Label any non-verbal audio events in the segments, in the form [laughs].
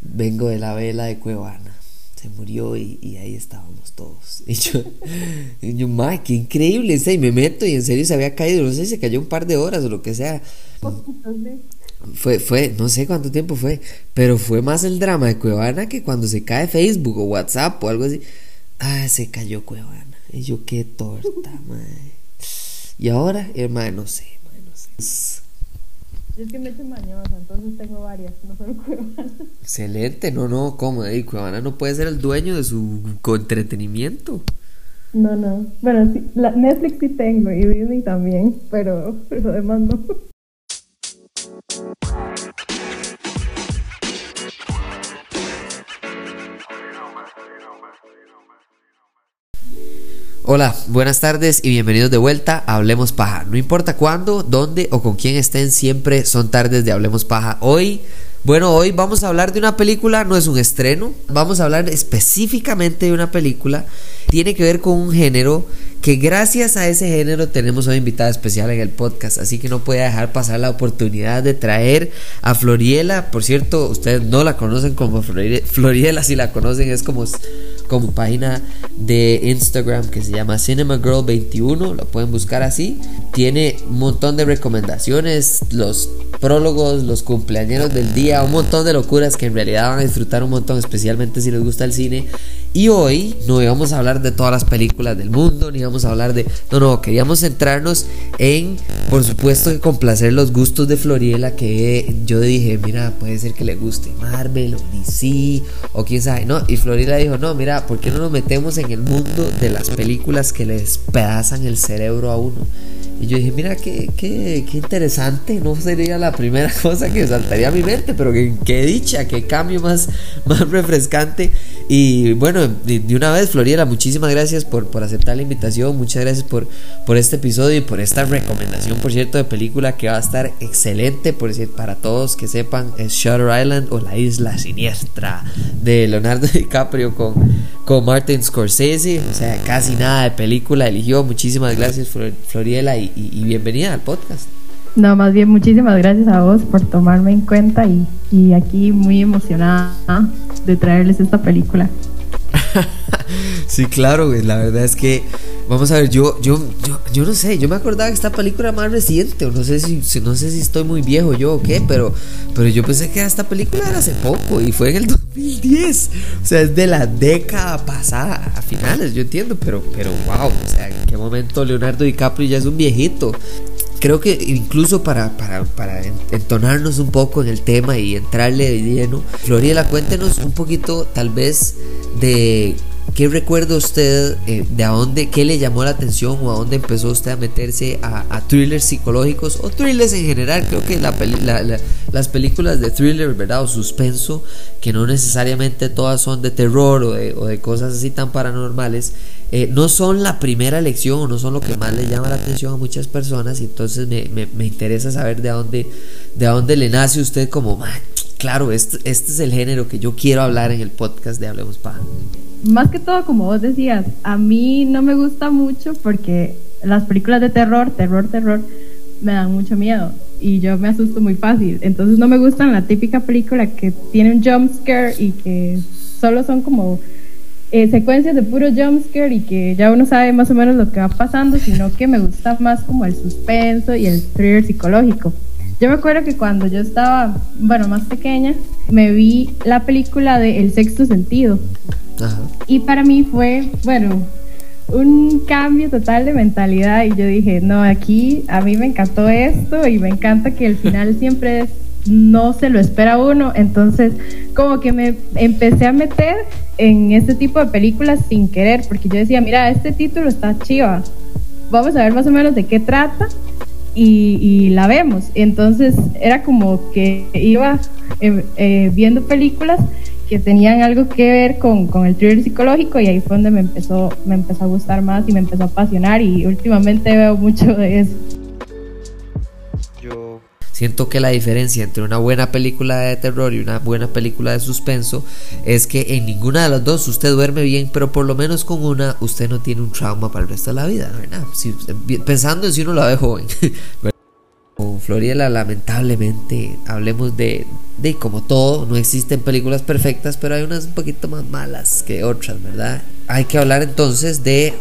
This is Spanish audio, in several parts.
vengo de la vela de Cuevana. Se murió y, ahí estábamos todos. [laughs] Y yo, y yo qué increíble. Y me meto y en serio se había caído. No sé se cayó un par de horas o lo que sea. Fue, fue, no sé cuánto tiempo fue, pero fue más el drama de Cuevana que cuando se cae Facebook o WhatsApp o algo así. Ah, se cayó Cuevana. Y yo, qué torta, [laughs] madre. Y ahora, hermano, no sé, no sé. Es que me echo mañosa, entonces tengo varias, no solo Cuevana. Excelente, no, no, ¿cómo? Y Cuevana no puede ser el dueño de su entretenimiento. No, no. Bueno, sí, la Netflix sí tengo y Disney también, pero, pero demás no. Hola, buenas tardes y bienvenidos de vuelta a Hablemos Paja. No importa cuándo, dónde o con quién estén, siempre son tardes de Hablemos Paja. Hoy, bueno, hoy vamos a hablar de una película, no es un estreno, vamos a hablar específicamente de una película, tiene que ver con un género que gracias a ese género tenemos una invitada especial en el podcast, así que no puede dejar pasar la oportunidad de traer a Floriela. Por cierto, ustedes no la conocen como Floriela, si la conocen es como, como página de Instagram que se llama Cinema Girl 21, lo pueden buscar así. Tiene un montón de recomendaciones, los prólogos, los cumpleaños del día, un montón de locuras que en realidad van a disfrutar un montón, especialmente si les gusta el cine. Y hoy no íbamos a hablar de todas las películas del mundo, ni vamos a hablar de... No, no, queríamos centrarnos en, por supuesto, que complacer los gustos de Floriela, que yo dije, mira, puede ser que le guste Marvel o DC o quién sabe, no. Y Floriela dijo, no, mira, ¿por qué no nos metemos en el mundo de las películas que le despedazan el cerebro a uno? Y yo dije, mira, qué, qué, qué interesante, no sería la primera [laughs] cosa que saltaría a mi mente, pero qué, dicha, qué cambio más, [laughs] más refrescante. Y bueno, de, una vez, Floriela, muchísimas gracias por, por aceptar la invitación, muchas gracias por, por este episodio y por esta recomendación, por cierto, de película que va a estar excelente, por decir, para todos que sepan, es Shutter Island o La Isla Siniestra de Leonardo [laughs] DiCaprio con, con Martin Scorsese, o sea, casi nada de película eligió, muchísimas gracias Floriela y, y bienvenida al podcast. No, más bien muchísimas gracias a vos por tomarme en cuenta y, y aquí muy emocionada de traerles esta película. [laughs] sí, claro, güey. La verdad es que, vamos a ver, yo, yo, yo, no sé, yo me acordaba que esta película era más reciente, o no sé si, no sé si estoy muy viejo yo o qué, pero, pero yo pensé que esta película era hace poco y fue en el [laughs] 2010. O sea, es de la década pasada, a finales, yo entiendo, pero, pero wow, o sea, en qué momento Leonardo DiCaprio ya es un viejito creo que incluso para, para, para, entonarnos un poco en el tema y entrarle de lleno, Floriela, cuéntenos un poquito tal vez de ¿Qué recuerda usted eh, de a dónde, qué le llamó la atención o a dónde empezó usted a meterse a, thrillers psicológicos o thrillers en general? Creo que las películas de thriller, ¿verdad? O suspenso, que no necesariamente todas son de terror o de, cosas así tan paranormales, eh, no son la primera elección o no son lo que más le llama la atención a muchas personas. Y entonces me, interesa saber de a dónde, de dónde le nace usted como, claro, este, este es el género que yo quiero hablar en el podcast de Hablemos Paja más que todo, como vos decías, a mí no me gusta mucho porque las películas de terror, terror, terror, me dan mucho miedo y yo me asusto muy fácil. Entonces no me gustan la típica película que tiene un jump scare y que solo son como eh, secuencias de puro jump scare y que ya uno sabe más o menos lo que va pasando, sino que me gusta más como el suspenso y el thriller psicológico. Yo me acuerdo que cuando yo estaba, bueno, más pequeña, me vi la película de El sexto sentido. Y para mí fue, bueno, un cambio total de mentalidad y yo dije, no, aquí a mí me encantó esto y me encanta que el final [laughs] siempre no se lo espera uno, entonces como que me empecé a meter en este tipo de películas sin querer, porque yo decía, mira, este título está chiva, vamos a ver más o menos de qué trata y, la vemos. Entonces era como que iba eh, eh, viendo películas que tenían algo que ver con, con, el thriller psicológico y ahí fue donde me empezó, me empezó a gustar más y me empezó a apasionar y últimamente veo mucho de eso. Siento que la diferencia entre una buena película de terror y una buena película de suspenso es que en ninguna de las dos usted duerme bien, pero por lo menos con una usted no tiene un trauma para el resto de la vida, ¿verdad? pensando en si uno la ve joven. [laughs] Con Floriela, lamentablemente, hablemos de, de como todo, no existen películas perfectas, pero hay unas un poquito más malas que otras, ¿verdad? Hay que hablar entonces de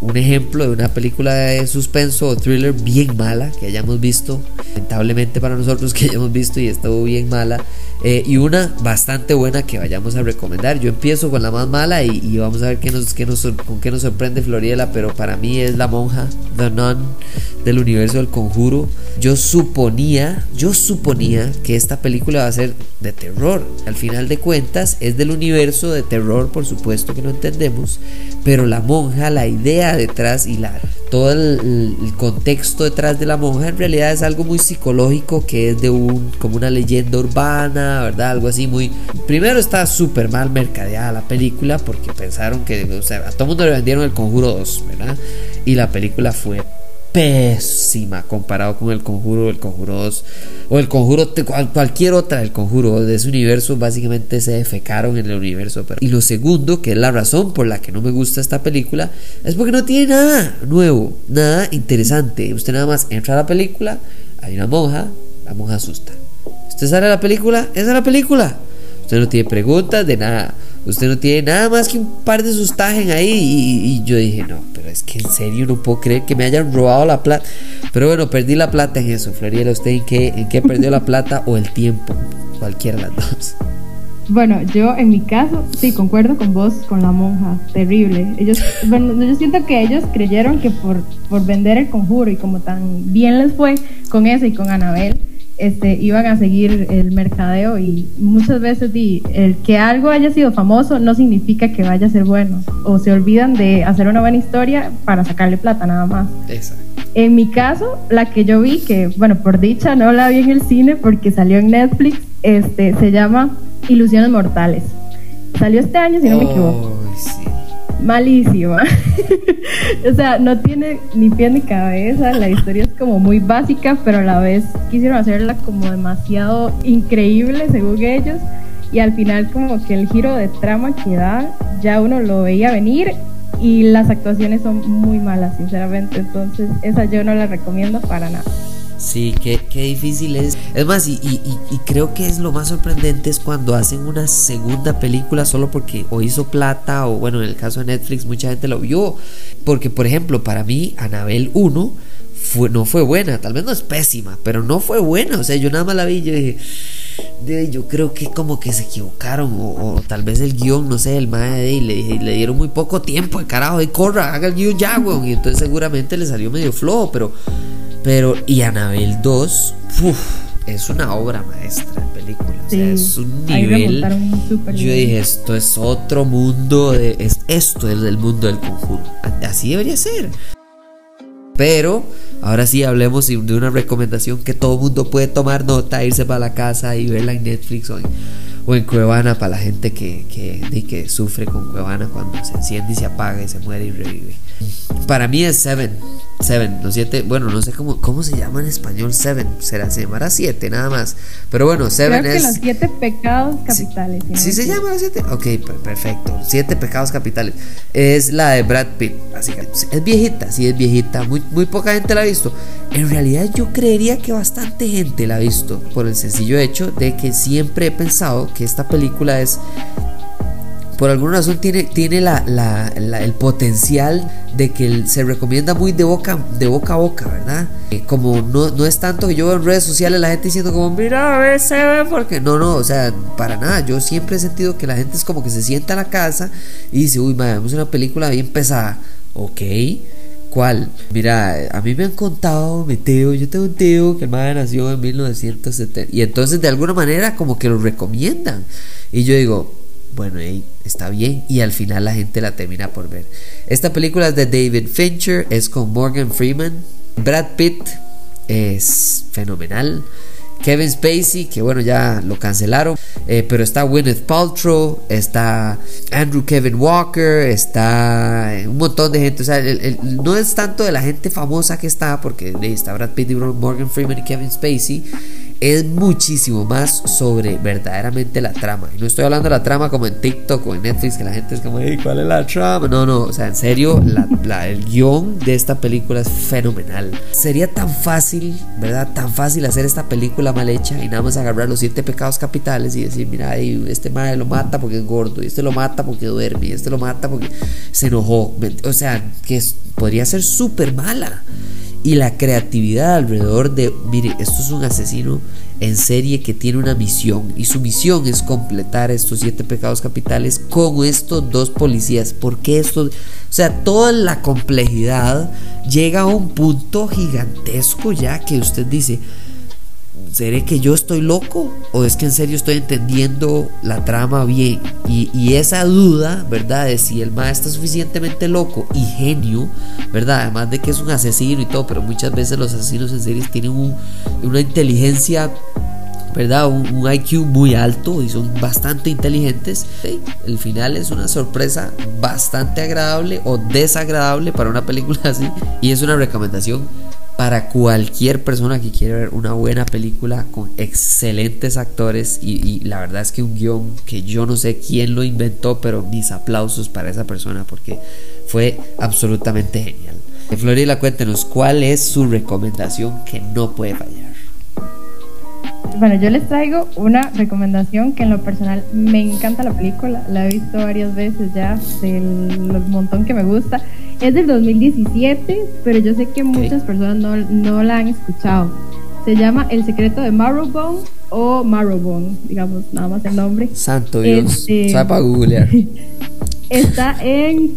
un ejemplo de una película de suspenso o thriller bien mala que hayamos visto, lamentablemente para nosotros [laughs] que hayamos visto y estuvo bien mala, eh, y una bastante buena que vayamos a recomendar. Yo empiezo con la más mala y, vamos a ver qué nos, qué nos, con qué nos sorprende Floriela, pero para mí es La Monja, The Nun, del universo del conjuro. Yo suponía, yo suponía que esta película va a ser de terror. Al final de cuentas es del universo de terror, por supuesto que lo entendemos, pero la monja, la idea detrás y la, todo el, contexto detrás de la monja en realidad es algo muy psicológico que es de un como una leyenda urbana, ¿verdad? Algo así muy... Primero está súper mal mercadeada la película porque pensaron que, o sea, a todo mundo le vendieron el Conjuro 2, ¿verdad? Y la película fue pésima comparado con el conjuro, el conjuro 2 o el conjuro, cualquier otra del conjuro de ese universo, básicamente se defecaron en el universo. Y lo segundo, que es la razón por la que no me gusta esta película, es porque no tiene nada nuevo, nada interesante. Usted nada más entra a la película, hay una monja, la monja asusta. Usted sale a la película, esa es la película. Usted no tiene preguntas de nada. Usted no tiene nada más que un par de sustagen ahí. Y, yo dije, no, pero es que en serio no puedo creer que me hayan robado la plata. Pero bueno, perdí la plata en eso. Floriela, ¿usted en qué, en qué perdió la plata o el tiempo? Cualquiera de las dos. Bueno, yo en mi caso, sí, concuerdo con vos, con la monja, terrible. Ellos, bueno, yo siento que ellos creyeron que por, por vender el conjuro y como tan bien les fue con eso y con Anabel, este, iban a seguir el mercadeo y muchas veces di, el que algo haya sido famoso no significa que vaya a ser bueno o se olvidan de hacer una buena historia para sacarle plata nada más. Exacto. En mi caso, la que yo vi, que bueno, por dicha no la vi en el cine porque salió en Netflix, este, se llama Ilusiones Mortales. Salió este año, si no me equivoco malísima. [laughs] o sea, no tiene ni pie ni cabeza, la historia es como muy básica, pero a la vez quisieron hacerla como demasiado increíble según ellos y al final como que el giro de trama que da ya uno lo veía venir y las actuaciones son muy malas, sinceramente, entonces esa yo no la recomiendo para nada. Sí, qué, qué difícil es. Es más, y, y, y, creo que es lo más sorprendente es cuando hacen una segunda película solo porque o hizo plata o bueno, en el caso de Netflix mucha gente lo vio. Porque, por ejemplo, para mí, Anabel 1 fue, no fue buena, tal vez no es pésima, pero no fue buena. O sea, yo nada más la vi y yo dije, yo creo que como que se equivocaron o, tal vez el guion, no sé, el madre y le, le dieron muy poco tiempo, de carajo, y corra, haga el guion ya, weón. Y entonces seguramente le salió medio flojo, pero pero, y Anabel 2, es una obra maestra de película. o sea, es un nivel. Yo dije, esto es otro mundo. De, es, esto es el mundo del conjuro. Así debería ser. Pero ahora sí hablemos de una recomendación que todo mundo puede tomar nota, irse para la casa y verla en Netflix o en, o en Cuevana para la gente que, que, que sufre con Cuevana cuando se enciende y se apaga y se muere y revive. Para mí es Seven. Seven, los siete, bueno, no sé cómo, cómo se llama en español Seven, será, se llamará siete nada más. Pero bueno, Seven Creo que los siete pecados capitales. ¿Sí, se llama los siete? Ok, perfecto. Siete pecados capitales. Es la de Brad Pitt. Así que es viejita, sí es viejita. Muy, muy poca gente la ha visto. En realidad yo creería que bastante gente la ha visto. Por el sencillo hecho de que siempre he pensado que esta película es por alguna razón tiene, tiene la, el potencial de que se recomienda muy de boca, de boca a boca, ¿verdad? Eh, como no, no es tanto que yo veo en redes sociales la gente diciendo como, mira, a ver, se ve, porque no, no, o sea, para nada. Yo siempre he sentido que la gente es como que se sienta en la casa y dice, uy, madre, vemos una película bien pesada. Ok. ¿Cuál? Mira, a mí me han contado, mi tío, yo tengo un tío que el madre nació en 1970 y entonces de alguna manera como que lo recomiendan. Y yo digo, bueno, está bien y al final la gente la termina por ver. Esta película es de David Fincher, es con Morgan Freeman. Brad Pitt es fenomenal. Kevin Spacey, que bueno, ya lo cancelaron, eh, pero está Gwyneth Paltrow, está Andrew Kevin Walker, está un montón de gente. O sea, no es tanto de la gente famosa que está, porque está Brad Pitt, Morgan Freeman y Kevin Spacey. Es muchísimo más sobre verdaderamente la trama. Y no estoy hablando de la trama como en TikTok o en Netflix, que la gente es como, ¿cuál es la trama? No, no, o sea, en serio, el guion de esta película es fenomenal. Sería tan fácil, ¿verdad? Tan fácil hacer esta película mal hecha y nada más agarrar los siete pecados capitales y decir, mira, este madre lo mata porque es gordo, y este lo mata porque duerme, y este lo mata porque se enojó. O sea, que podría ser súper mala y la creatividad alrededor de, mire, esto es un asesino en serie que tiene una misión y su misión es completar estos siete pecados capitales con estos dos policías. Porque esto, o sea, toda la complejidad llega a un punto gigantesco ya que usted dice, ¿seré que yo estoy loco? ¿O es que en serio estoy entendiendo la trama bien? Y, esa duda, ¿verdad? De si el maestro está suficientemente loco y genio, ¿verdad? Además de que es un asesino y todo, pero muchas veces los asesinos en series tienen una inteligencia ¿verdad? Un, IQ muy alto y son bastante inteligentes. El final es una sorpresa bastante agradable o desagradable para una película [laughs] así. Y es una recomendación para cualquier persona que quiera ver una buena película con excelentes actores y, la verdad es que un guion que yo no sé quién lo inventó, pero mis aplausos para esa persona porque fue absolutamente genial. Florida, cuéntenos cuál es su recomendación que no puede fallar. Bueno, yo les traigo una recomendación que en lo personal me encanta la película, la he visto varias veces ya, del montón que me gusta es del 2017, pero yo sé que muchas personas no, no, la han escuchado. Se llama El secreto de Marrowbone o Marrowbone, digamos, nada más el nombre. Santo Dios. Este, para googlear. [laughs] Está en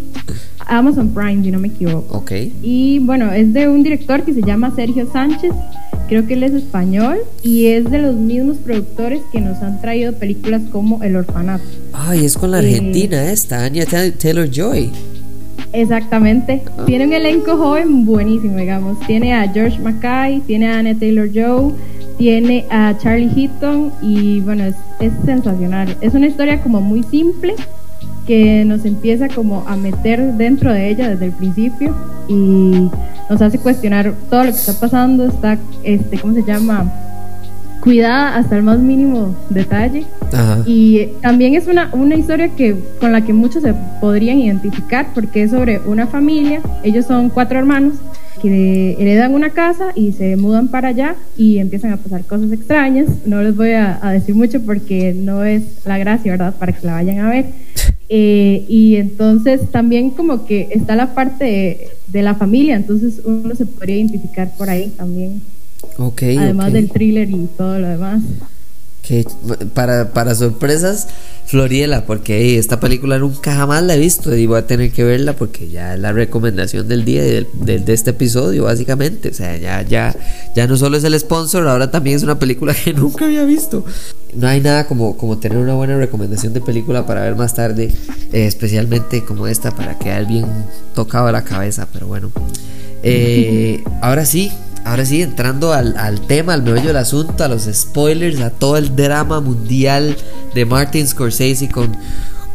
Amazon Prime, si no me equivoco. Ok. Y bueno, es de un director que se llama Sergio Sánchez. Creo que él es español y es de los mismos productores que nos han traído películas como El Orfanato. Ay, es con la eh, Argentina esta, Anya Taylor Joy. Exactamente. Tiene un elenco joven buenísimo, digamos. Tiene a George Mackay, tiene a Anne Taylor Joe, tiene a Charlie Heaton y bueno, es, es sensacional. Es una historia como muy simple que nos empieza como a meter dentro de ella desde el principio y nos hace cuestionar todo lo que está pasando, está, este, ¿cómo se llama? cuidada hasta el más mínimo detalle. Y también es una, una historia que, con la que muchos se podrían identificar porque es sobre una familia, ellos son cuatro hermanos que heredan una casa y se mudan para allá y empiezan a pasar cosas extrañas. No les voy a, decir mucho porque no es la gracia, ¿verdad? Para que la vayan a ver. Eh, y entonces también como que está la parte de, de la familia, entonces uno se podría identificar por ahí también. Además del thriller y todo lo demás. Que para, para sorpresas, Floriela, porque esta película nunca jamás la he visto y voy a tener que verla porque ya es la recomendación del día de, de, este episodio, básicamente. O sea, ya, ya, ya no solo es el sponsor, ahora también es una película [laughs] que nunca había visto. No hay nada como, como tener una buena recomendación de película para ver más tarde, eh, especialmente como esta, para quedar bien tocado a la cabeza, pero bueno. Eh, [laughs] ahora sí, ahora sí, entrando al, tema, al meollo del asunto, a los spoilers, a todo el drama mundial de Martin Scorsese con,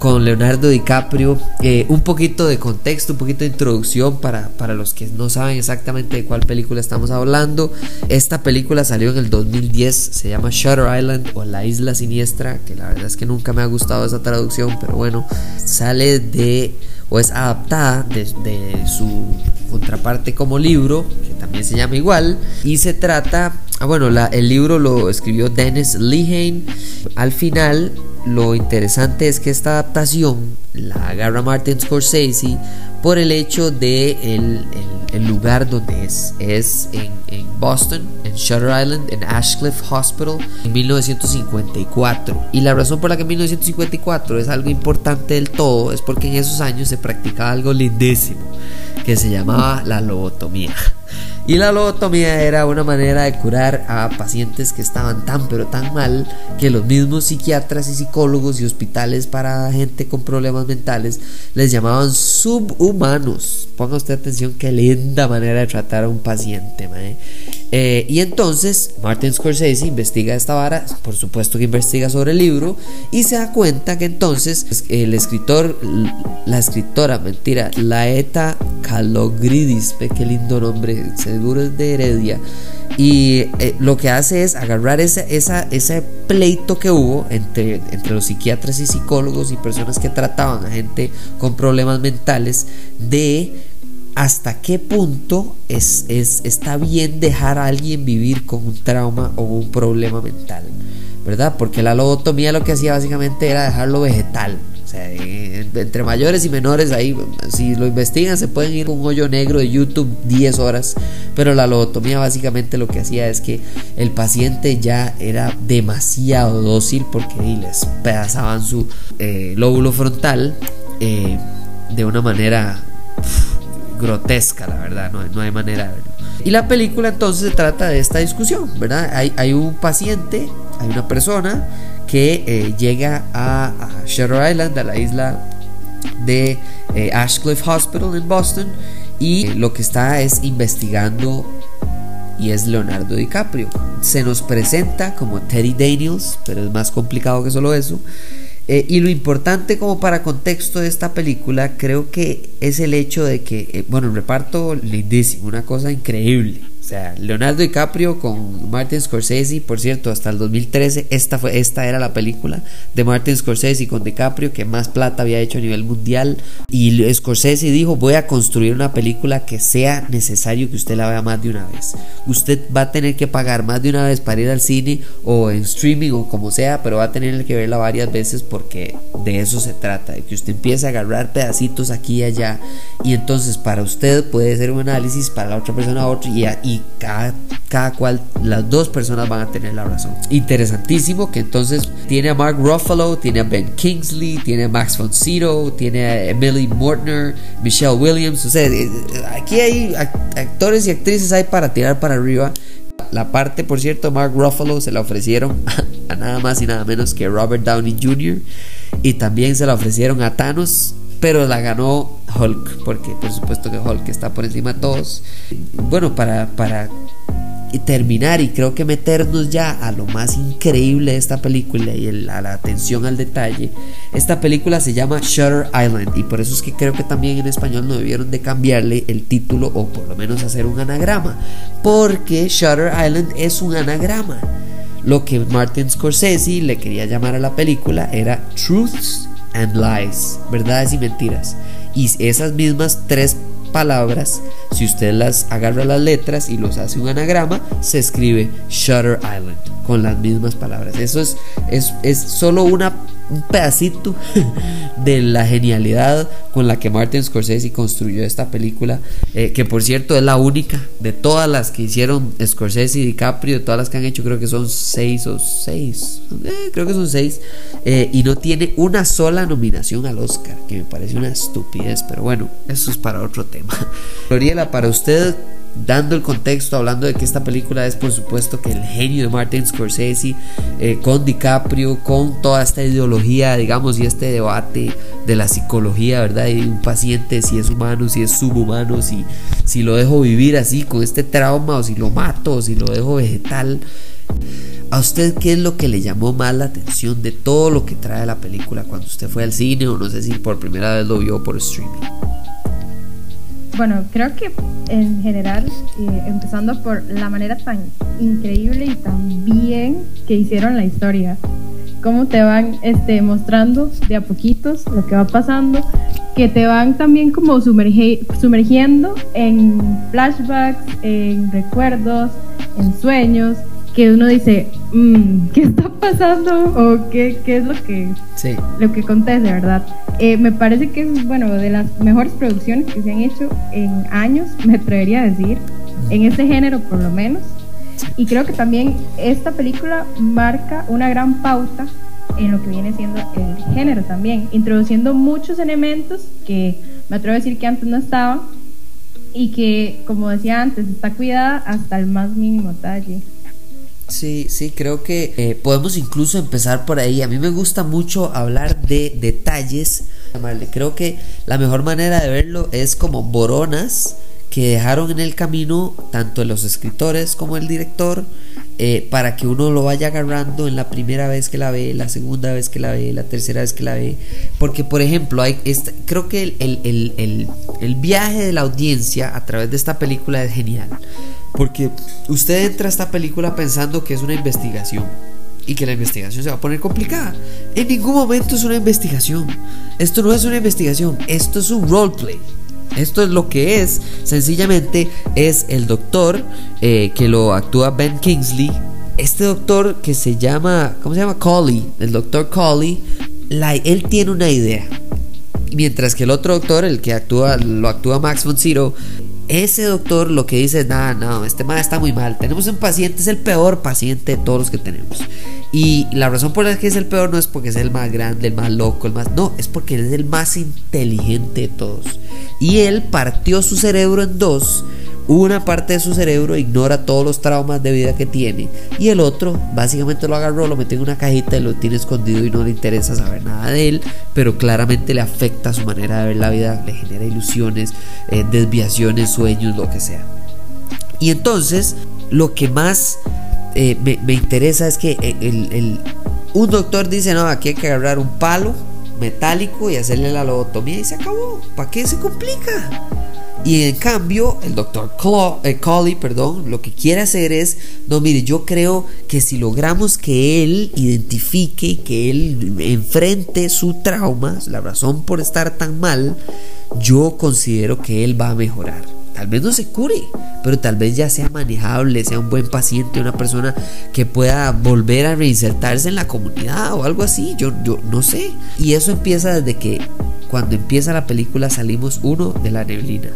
con Leonardo DiCaprio. Eh, un poquito de contexto, un poquito de introducción para, para los que no saben exactamente de cuál película estamos hablando. Esta película salió en el 2010, se llama Shutter Island o La Isla Siniestra, que la verdad es que nunca me ha gustado esa traducción, pero bueno, sale de o es adaptada de, su contraparte como libro, que también se llama igual, y se trata, ah, bueno, el libro lo escribió Dennis Lehane, al final lo interesante es que esta adaptación la agarra Martin Scorsese por el hecho de el, el, lugar donde es. Es en, Boston, en Shutter Island, en Ashcliffe Hospital, en 1954. Y la razón por la que en 1954 es algo importante del todo es porque en esos años se practicaba algo lindísimo que se llamaba la lobotomía. Y la lobotomía era una manera de curar a pacientes que estaban tan pero tan mal que los mismos psiquiatras y psicólogos y hospitales para gente con problemas mentales les llamaban subhumanos. Ponga usted atención qué linda manera de tratar a un paciente. Eh, y entonces Martin Scorsese investiga esta vara, por supuesto que investiga sobre el libro y se da cuenta que entonces el escritor, la escritora, mentira, Laeta Calogridis, qué lindo nombre, seguro es de Heredia, Y eh, lo que hace es agarrar ese, esa, ese pleito que hubo entre, entre los psiquiatras y psicólogos y personas que trataban a gente con problemas mentales de hasta qué punto es, es, está bien dejar a alguien vivir con un trauma o un problema mental, ¿verdad? Porque la lobotomía lo que hacía básicamente era dejarlo vegetal. O sea, entre mayores y menores, ahí, si lo investigan, se pueden ir a un hoyo negro de YouTube 10 horas. Pero la lobotomía básicamente lo que hacía es que el paciente ya era demasiado dócil porque les pedazaban su eh, lóbulo frontal eh, de una manera grotesca, la verdad, no, no hay manera de verlo. Y la película entonces se trata de esta discusión, ¿verdad? Hay, hay un paciente, hay una persona que eh, llega a, a, Island, a la isla de eh, Ashcliffe Hospital en Boston, y eh, lo que está es investigando y es Leonardo DiCaprio. Se nos presenta como Teddy Daniels, pero es más complicado que solo eso. Eh, y lo importante como para contexto de esta película creo que es el hecho de que, eh, bueno, el reparto lindísimo, una cosa increíble. O sea, Leonardo DiCaprio con Martin Scorsese, por cierto, hasta el 2013 esta, fue, esta era la película de Martin Scorsese con DiCaprio que más plata había hecho a nivel mundial. Y Scorsese dijo, voy a construir una película que sea necesario que usted la vea más de una vez. Usted va a tener que pagar más de una vez para ir al cine o en streaming o como sea, pero va a tener que verla varias veces porque de eso se trata, de que usted empiece a agarrar pedacitos aquí y allá. Y entonces para usted puede ser un análisis, para la otra persona otro y, y cada, cada cual, las dos personas van a tener la razón. Interesantísimo que entonces tiene a Mark Ruffalo, tiene a Ben Kingsley, tiene a Max von Sydow, tiene a Emily Mortner, Michelle Williams. O sea, eh, aquí hay actores y actrices hay para tirar para arriba. La parte, por cierto, Mark Ruffalo se la ofrecieron [laughs] a, a nada más y nada menos que Robert Downey Jr. Y también se la ofrecieron a Thanos pero la ganó Hulk, porque por supuesto que Hulk está por encima de todos. Bueno, para, para terminar y creo que meternos ya a lo más increíble de esta película y el, a la atención al detalle, esta película se llama Shutter Island y por eso es que creo que también en español no debieron de cambiarle el título o por lo menos hacer un anagrama, porque Shutter Island es un anagrama. Lo que Martin Scorsese le quería llamar a la película era Truths and lies, verdades y mentiras. Y esas mismas tres palabras, si usted las agarra las letras y los hace un anagrama, se escribe Shutter Island con las mismas palabras. Eso es, es, es solo una un pedacito [laughs] de la genialidad con la que Martin Scorsese construyó esta película, eh, que por cierto es la única de todas las que hicieron Scorsese y DiCaprio, de todas las que han hecho, creo que son seis o seis, eh, creo que son seis, eh, y no tiene una sola nominación al Oscar, que me parece una estupidez, pero bueno, eso es para otro tema. [laughs] Floriela, para usted, dando el contexto, hablando de que esta película es por supuesto que el genio de Martin Scorsese eh, con DiCaprio, con toda esta ideología, digamos, y este debate de la psicología, ¿verdad? Y un paciente, si es humano, si es subhumano, si, si lo dejo vivir así con este trauma, o si lo mato, o si lo dejo vegetal. ¿A usted qué es lo que le llamó más la atención de todo lo que trae la película cuando usted fue al cine o no sé si por primera vez lo vio por streaming? Bueno, creo que en general, eh, empezando por la manera tan increíble y tan bien que hicieron la historia, cómo te van este, mostrando de a poquitos lo que va pasando, que te van también como sumergiendo en flashbacks, en recuerdos, en sueños, que uno dice, mm, ¿qué está pasando? ¿O qué, qué es lo que, sí. lo que acontece, verdad? Eh, me parece que es, bueno, de las mejores producciones que se han hecho en años, [laughs] me atrevería a decir, en este género por lo menos. Y creo que también esta película marca una gran pauta en lo que viene siendo el género también, introduciendo muchos elementos que me atrevo a decir que antes no estaban y que, como decía antes, está cuidada hasta el más mínimo detalle. Sí, sí, creo que eh, podemos incluso empezar por ahí. A mí me gusta mucho hablar de detalles. Creo que la mejor manera de verlo es como boronas que dejaron en el camino tanto los escritores como el director eh, para que uno lo vaya agarrando en la primera vez que la ve, la segunda vez que la ve, la tercera vez que la ve. Porque, por ejemplo, hay creo que el, el, el, el viaje de la audiencia a través de esta película es genial Porque usted entra a esta película pensando que es una investigación y que la investigación se va a poner complicada. En ningún momento es una investigación. Esto no es una investigación, esto es un roleplay. Esto es lo que es, sencillamente es el doctor eh, que lo actúa Ben Kingsley. Este doctor que se llama, ¿cómo se llama? Colley, el doctor Colley, él tiene una idea. Mientras que el otro doctor, el que actúa, lo actúa Max von Sydow, ese doctor lo que dice es, nada, no, este mal está muy mal. Tenemos un paciente, es el peor paciente de todos los que tenemos. Y la razón por la que es el peor no es porque es el más grande, el más loco, el más... No, es porque es el más inteligente de todos. Y él partió su cerebro en dos. Una parte de su cerebro ignora todos los traumas de vida que tiene. Y el otro básicamente lo agarró, lo metió en una cajita y lo tiene escondido y no le interesa saber nada de él. Pero claramente le afecta su manera de ver la vida, le genera ilusiones, eh, desviaciones, sueños, lo que sea. Y entonces, lo que más eh, me, interesa es que el, un doctor dice, no, aquí hay que agarrar un palo metálico y hacerle la lobotomía y se acabó. ¿Para qué se complica? Y en cambio, el doctor eh, Colley, perdón, lo que quiere hacer es, no, mire, yo creo que si logramos que él identifique, que él enfrente su trauma, la razón por estar tan mal, yo considero que él va a mejorar. Tal vez no se cure, pero tal vez ya sea manejable, sea un buen paciente, una persona que pueda volver a reinsertarse en la comunidad o algo así. Yo, yo no sé. Y eso empieza desde que cuando empieza la película salimos uno de la neblina.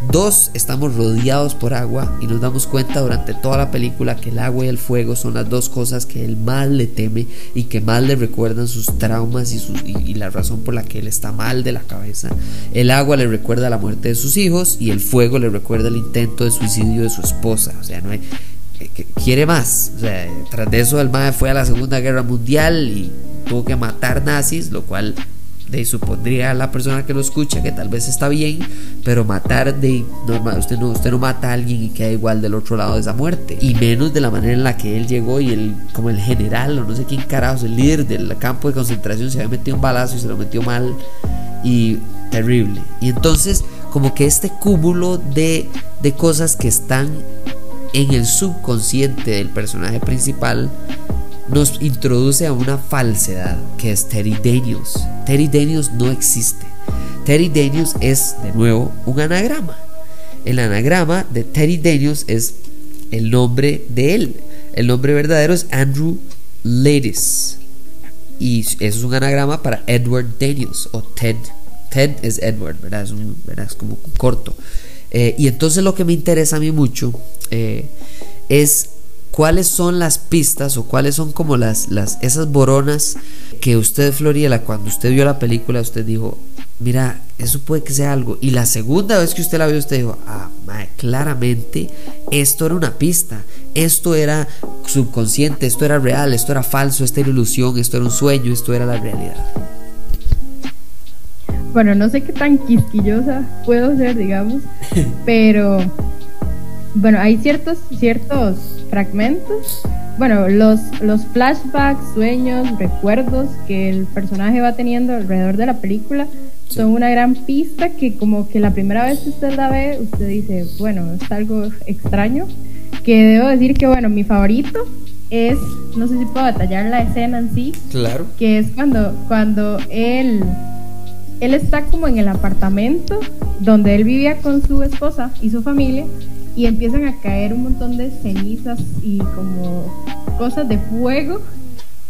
Dos, estamos rodeados por agua y nos damos cuenta durante toda la película que el agua y el fuego son las dos cosas que él más le teme y que más le recuerdan sus traumas y, la razón por la que él está mal de la cabeza. El agua le recuerda la muerte de sus hijos y el fuego le recuerda el intento de suicidio de su esposa. O sea, no hay, eh, quiere más. O sea, tras de eso el MAE fue a la Segunda Guerra Mundial y tuvo que matar nazis, lo cual de supondría a la persona que lo escucha que tal vez está bien, pero matar de normal, usted no, usted no mata a alguien y queda igual del otro lado de esa muerte, y menos de la manera en la que él llegó y él, como el general o no sé quién carajos, el líder del campo de concentración se había metido un balazo y se lo metió mal y terrible. Y entonces como que este cúmulo de, de cosas que están en el subconsciente del personaje principal nos introduce a una falsedad que es Terry Daniels. Terry Daniels no existe. Terry Daniels es, de nuevo, un anagrama. El anagrama de Terry Daniels es el nombre de él. El nombre verdadero es Andrew Ladis. Y eso es un anagrama para Edward Daniels o Ted. Ted es Edward, ¿verdad? Es, como corto. Eh, y entonces lo que me interesa a mí mucho eh, es cuáles son las pistas o cuáles son como las, las esas boronas que usted Floriela cuando usted vio la película usted dijo mira eso puede que sea algo y la segunda vez que usted la vio usted dijo ah claramente esto era una pista. Esto era subconsciente esto era real esto era falso esta era ilusión esto era un sueño esto era la realidad bueno no sé qué tan quisquillosa puedo ser digamos [laughs] pero bueno hay ciertos ciertos fragmentos, bueno, los, los flashbacks, sueños, recuerdos que el personaje va teniendo alrededor de la película son una gran pista que como que la primera vez que usted la ve, usted dice, bueno, es algo extraño, que debo decir que, bueno, mi favorito es, no sé si puedo detallar la escena en sí, claro, que es cuando, cuando él, él está como en el apartamento donde él vivía con su esposa y su familia, y empiezan a caer un montón de cenizas y como cosas de fuego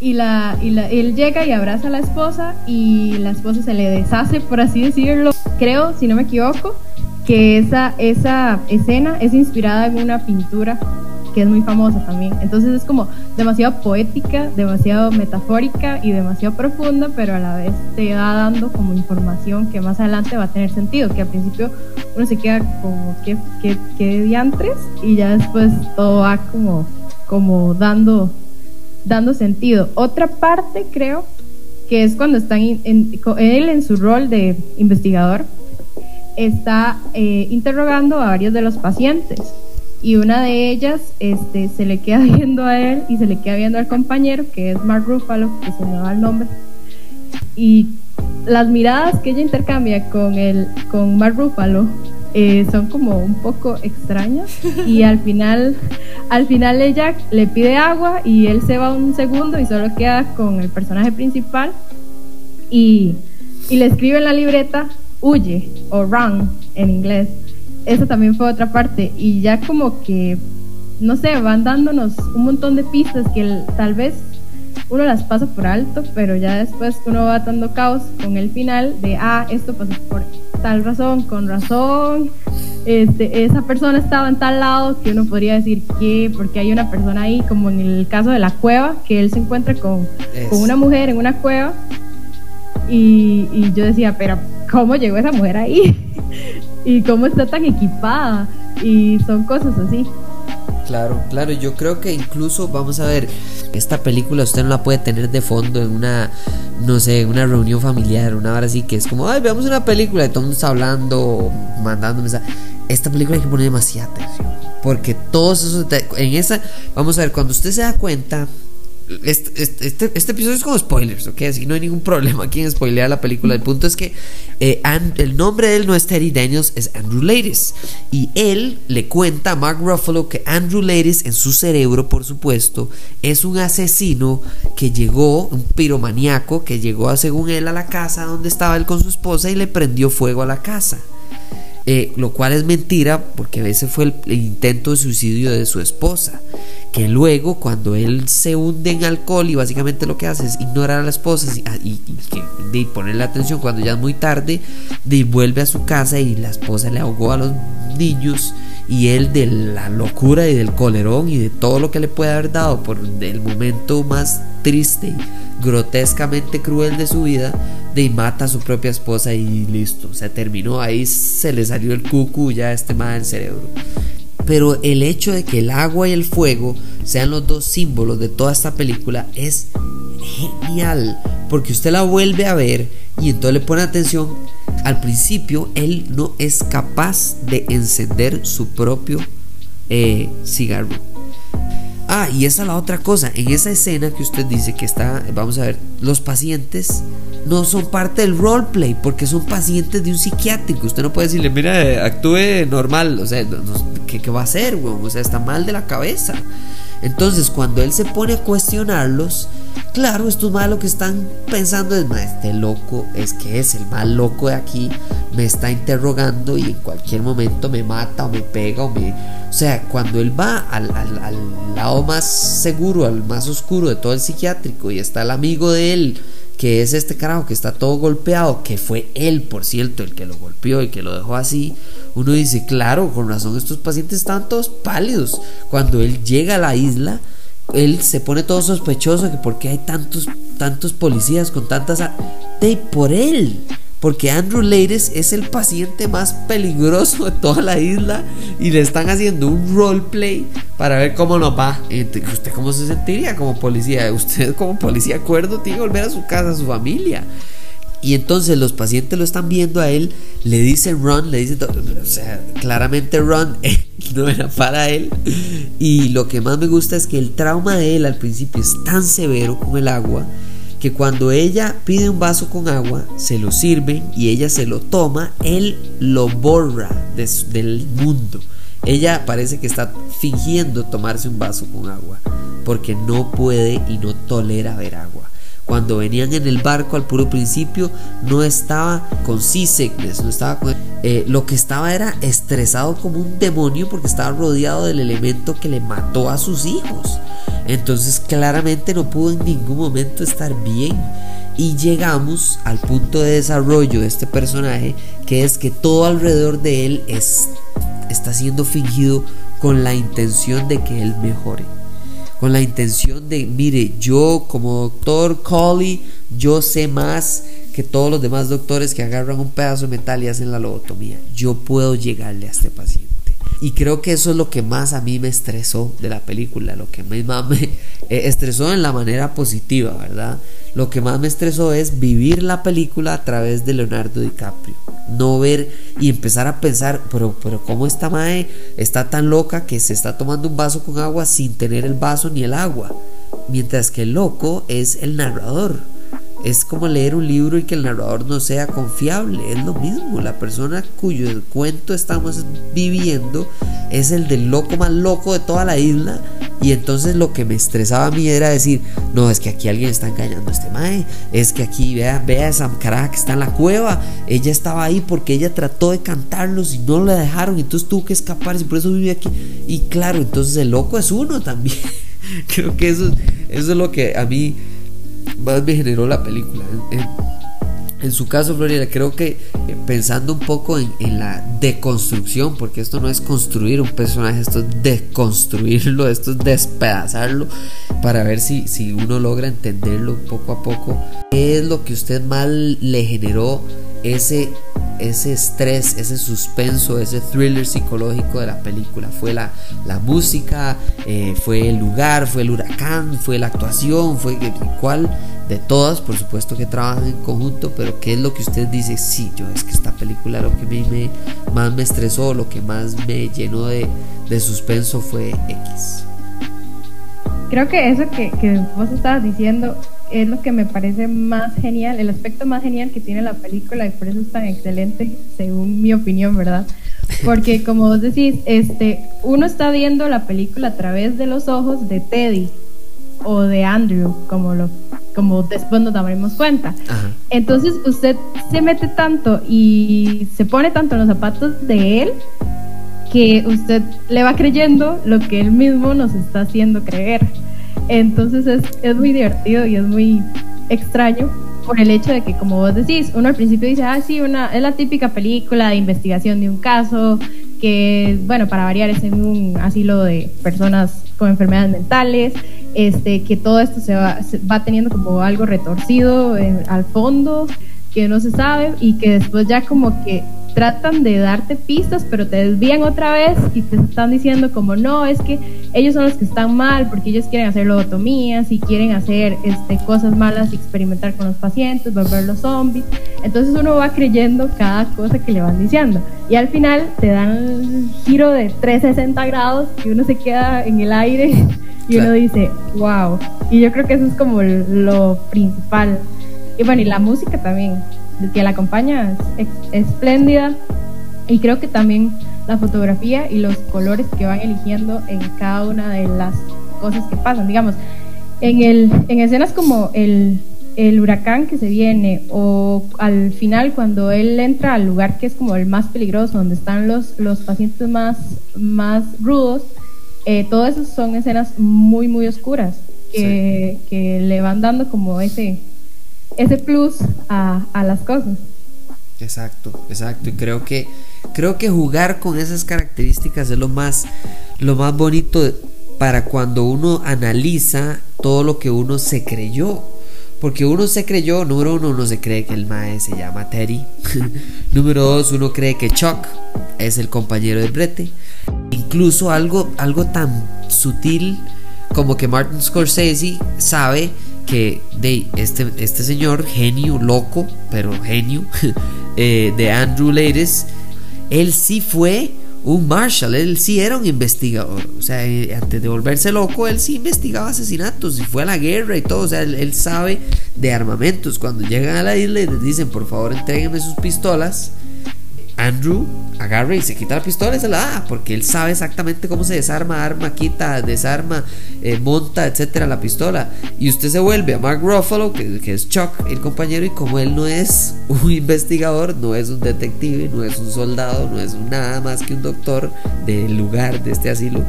y, la, y la, él llega y abraza a la esposa y la esposa se le deshace, por así decirlo. Creo, si no me equivoco, que esa, esa escena es inspirada en una pintura que es muy famosa también. Entonces es como demasiado poética, demasiado metafórica y demasiado profunda, pero a la vez te va dando como información que más adelante va a tener sentido, que al principio uno se queda como que, que, diantres y ya después todo va como, como dando, dando sentido. Otra parte creo que es cuando están él en su rol de investigador, está eh, interrogando a varios de los pacientes y una de ellas este, se le queda [laughs] viendo a él y se le queda viendo al compañero, que es Mark Ruffalo, que se me va el nombre. Y las miradas que ella intercambia con, el, con Mark Ruffalo eh, son como un poco extrañas y al final, al final ella le pide agua y él se va un segundo y solo queda con el personaje principal y, y le escribe en la libreta huye o run en inglés. Eso también fue otra parte. Y ya como que, no sé, van dándonos un montón de pistas que tal vez uno las pasa por alto, pero ya después uno va dando caos con el final de, ah, esto pasó por tal razón, con razón, este, esa persona estaba en tal lado que uno podría decir que, porque hay una persona ahí, como en el caso de la cueva, que él se encuentra con, con una mujer en una cueva, y, y yo decía, pero ¿cómo llegó esa mujer ahí? ¿Y cómo está tan equipada? Y son cosas así. Claro, claro, yo creo que incluso, vamos a ver, esta película usted no la puede tener de fondo en una, no sé, una reunión familiar, una hora así que es como, ay, veamos una película y todo el mundo está hablando, mandando mensajes. Esta película hay que poner demasiada atención, porque todos esos, en esa, vamos a ver, cuando usted se da cuenta este, este, episodio es como spoilers, ¿ok? Así no hay ningún problema aquí en spoilear la película. El punto es que eh, el nombre de él no es Terry Daniels, es Andrew Ladies. Y él le cuenta a Mark Ruffalo que Andrew Ladies, en su cerebro, por supuesto, es un asesino que llegó, un piromaniaco, que llegó, según él, a la casa donde estaba él con su esposa y le prendió fuego a la casa. Eh, lo cual es mentira porque ese fue el, intento de suicidio de su esposa, que luego cuando él se hunde en alcohol y básicamente lo que hace es ignorar a la esposa y, ah, y, ponerle atención cuando ya es muy tarde, de, vuelve a su casa y la esposa le ahogó a los niños y él de la locura y del colerón y de todo lo que le puede haber dado por el momento más triste grotescamente cruel de su vida, de mata a su propia esposa y listo, se terminó, ahí se le salió el cucu ya este mal del cerebro. Pero el hecho de que el agua y el fuego sean los dos símbolos de toda esta película es genial, porque usted la vuelve a ver y entonces le pone atención. Al principio él no es capaz de encender su propio eh, cigarro Ah, y esa es la otra cosa. En esa escena que usted dice que está, vamos a ver, los pacientes no son parte del roleplay porque son pacientes de un psiquiátrico. Usted no puede decirle, mira, actúe normal. O sea, ¿qué, va a hacer, weón? O sea, está mal de la cabeza. Entonces, cuando él se pone a cuestionarlos, claro, estos malos lo que están pensando es, este loco es que es el mal loco de aquí, me está interrogando y en cualquier momento me mata o me pega o me... O sea, cuando él va al, al lado más seguro, al más oscuro de todo el psiquiátrico y está el amigo de él, que es este carajo que está todo golpeado, que fue él, por cierto, el que lo golpeó y que lo dejó así, uno dice, claro, con razón estos pacientes están todos pálidos. Cuando él llega a la isla, él se pone todo sospechoso que porque hay tantos tantos policías con tantas de por él porque Andrew Leires es el paciente más peligroso de toda la isla y le están haciendo un roleplay para ver cómo nos va. ¿Usted cómo se sentiría como policía? Usted como policía acuerdo tiene que volver a su casa, a su familia. Y entonces los pacientes lo están viendo a él, le dicen Ron, le dicen, o sea, claramente Ron [laughs] no era para él. Y lo que más me gusta es que el trauma de él al principio es tan severo con el agua que cuando ella pide un vaso con agua, se lo sirve y ella se lo toma, él lo borra del mundo. Ella parece que está fingiendo tomarse un vaso con agua porque no puede y no tolera ver agua. Cuando venían en el barco al puro principio, no estaba con seasickness, no estaba con... Eh, lo que estaba era estresado como un demonio porque estaba rodeado del elemento que le mató a sus hijos. Entonces claramente no pudo en ningún momento estar bien. Y llegamos al punto de desarrollo de este personaje, que es que todo alrededor de él es, está siendo fingido con la intención de que él mejore con la intención de, mire, yo como doctor Colley, yo sé más que todos los demás doctores que agarran un pedazo de metal y hacen la lobotomía. Yo puedo llegarle a este paciente. Y creo que eso es lo que más a mí me estresó de la película, lo que más me [laughs] eh, estresó en la manera positiva, ¿verdad? Lo que más me estresó es vivir la película a través de Leonardo DiCaprio. No ver y empezar a pensar, pero, pero ¿cómo esta Mae está tan loca que se está tomando un vaso con agua sin tener el vaso ni el agua? Mientras que el loco es el narrador. Es como leer un libro y que el narrador no sea confiable. Es lo mismo. La persona cuyo cuento estamos viviendo es el del loco más loco de toda la isla. Y entonces lo que me estresaba a mí era decir, no, es que aquí alguien está engañando a este mae. Es que aquí, vea, vea esa cara que está en la cueva. Ella estaba ahí porque ella trató de cantarlos y no la dejaron. Entonces tuvo que escapar y por eso vive aquí. Y claro, entonces el loco es uno también. [laughs] Creo que eso, eso es lo que a mí más me generó la película. En, su caso, Florida, creo que eh, pensando un poco en, la deconstrucción, porque esto no es construir un personaje, esto es deconstruirlo, esto es despedazarlo, para ver si, si uno logra entenderlo poco a poco. ¿Qué es lo que usted más le generó ese ese estrés, ese suspenso, ese thriller psicológico de la película. Fue la, la música, eh, fue el lugar, fue el huracán, fue la actuación, fue cuál de todas, por supuesto que trabajan en conjunto, pero qué es lo que usted dice, sí, yo es que esta película lo que me, más me estresó, lo que más me llenó de, de suspenso fue X. Creo que eso que, que vos estabas diciendo es lo que me parece más genial, el aspecto más genial que tiene la película y por eso es tan excelente, según mi opinión, ¿verdad? Porque [laughs] como vos decís, este, uno está viendo la película a través de los ojos de Teddy o de Andrew, como lo como después nos daremos cuenta. Entonces usted se mete tanto y se pone tanto en los zapatos de él que usted le va creyendo lo que él mismo nos está haciendo creer. Entonces es, es muy divertido y es muy extraño por el hecho de que, como vos decís, uno al principio dice, ah, sí, una, es la típica película de investigación de un caso, que, bueno, para variar es en un asilo de personas con enfermedades mentales, este, que todo esto se va, va teniendo como algo retorcido al fondo, que no se sabe, y que después ya como que tratan de darte pistas, pero te desvían otra vez y te están diciendo como no, es que ellos son los que están mal porque ellos quieren hacer lobotomías y quieren hacer este, cosas malas y experimentar con los pacientes, volver los zombies. Entonces uno va creyendo cada cosa que le van diciendo. Y al final te dan el giro de 360 grados y uno se queda en el aire [laughs] y uno dice, wow. Y yo creo que eso es como lo principal. Y bueno, y la música también que la acompaña es espléndida. Y creo que también la fotografía y los colores que van eligiendo en cada una de las cosas que pasan, digamos, en, el, en escenas como el, el huracán que se viene o al final cuando él entra al lugar que es como el más peligroso, donde están los, los pacientes más, más rudos, eh, todas esas son escenas muy, muy oscuras que, que le van dando como ese, ese plus a, las cosas. Exacto, exacto. Y creo que, creo que jugar con esas características es lo más, lo más bonito para cuando uno analiza todo lo que uno se creyó. Porque uno se creyó, número uno, uno se cree que el mae se llama Terry. [laughs] número dos, uno cree que Chuck es el compañero de Brete. Incluso algo, algo tan sutil como que Martin Scorsese sabe que de este, este señor, genio, loco, pero genio, [laughs] eh, de Andrew Leides, él sí fue un Marshall, él sí era un investigador. O sea, eh, antes de volverse loco, él sí investigaba asesinatos y fue a la guerra y todo. O sea, él, él sabe de armamentos. Cuando llegan a la isla y les dicen, por favor, entréguenme sus pistolas Andrew agarra y se quita la pistola y se la da, porque él sabe exactamente cómo se desarma, arma, quita, desarma, eh, monta, etcétera, la pistola. Y usted se vuelve a Mark Ruffalo, que, es Chuck, el compañero, y como él no es un [laughs] investigador, no es un detective, no es un soldado, no es nada más que un doctor del lugar de este asilo,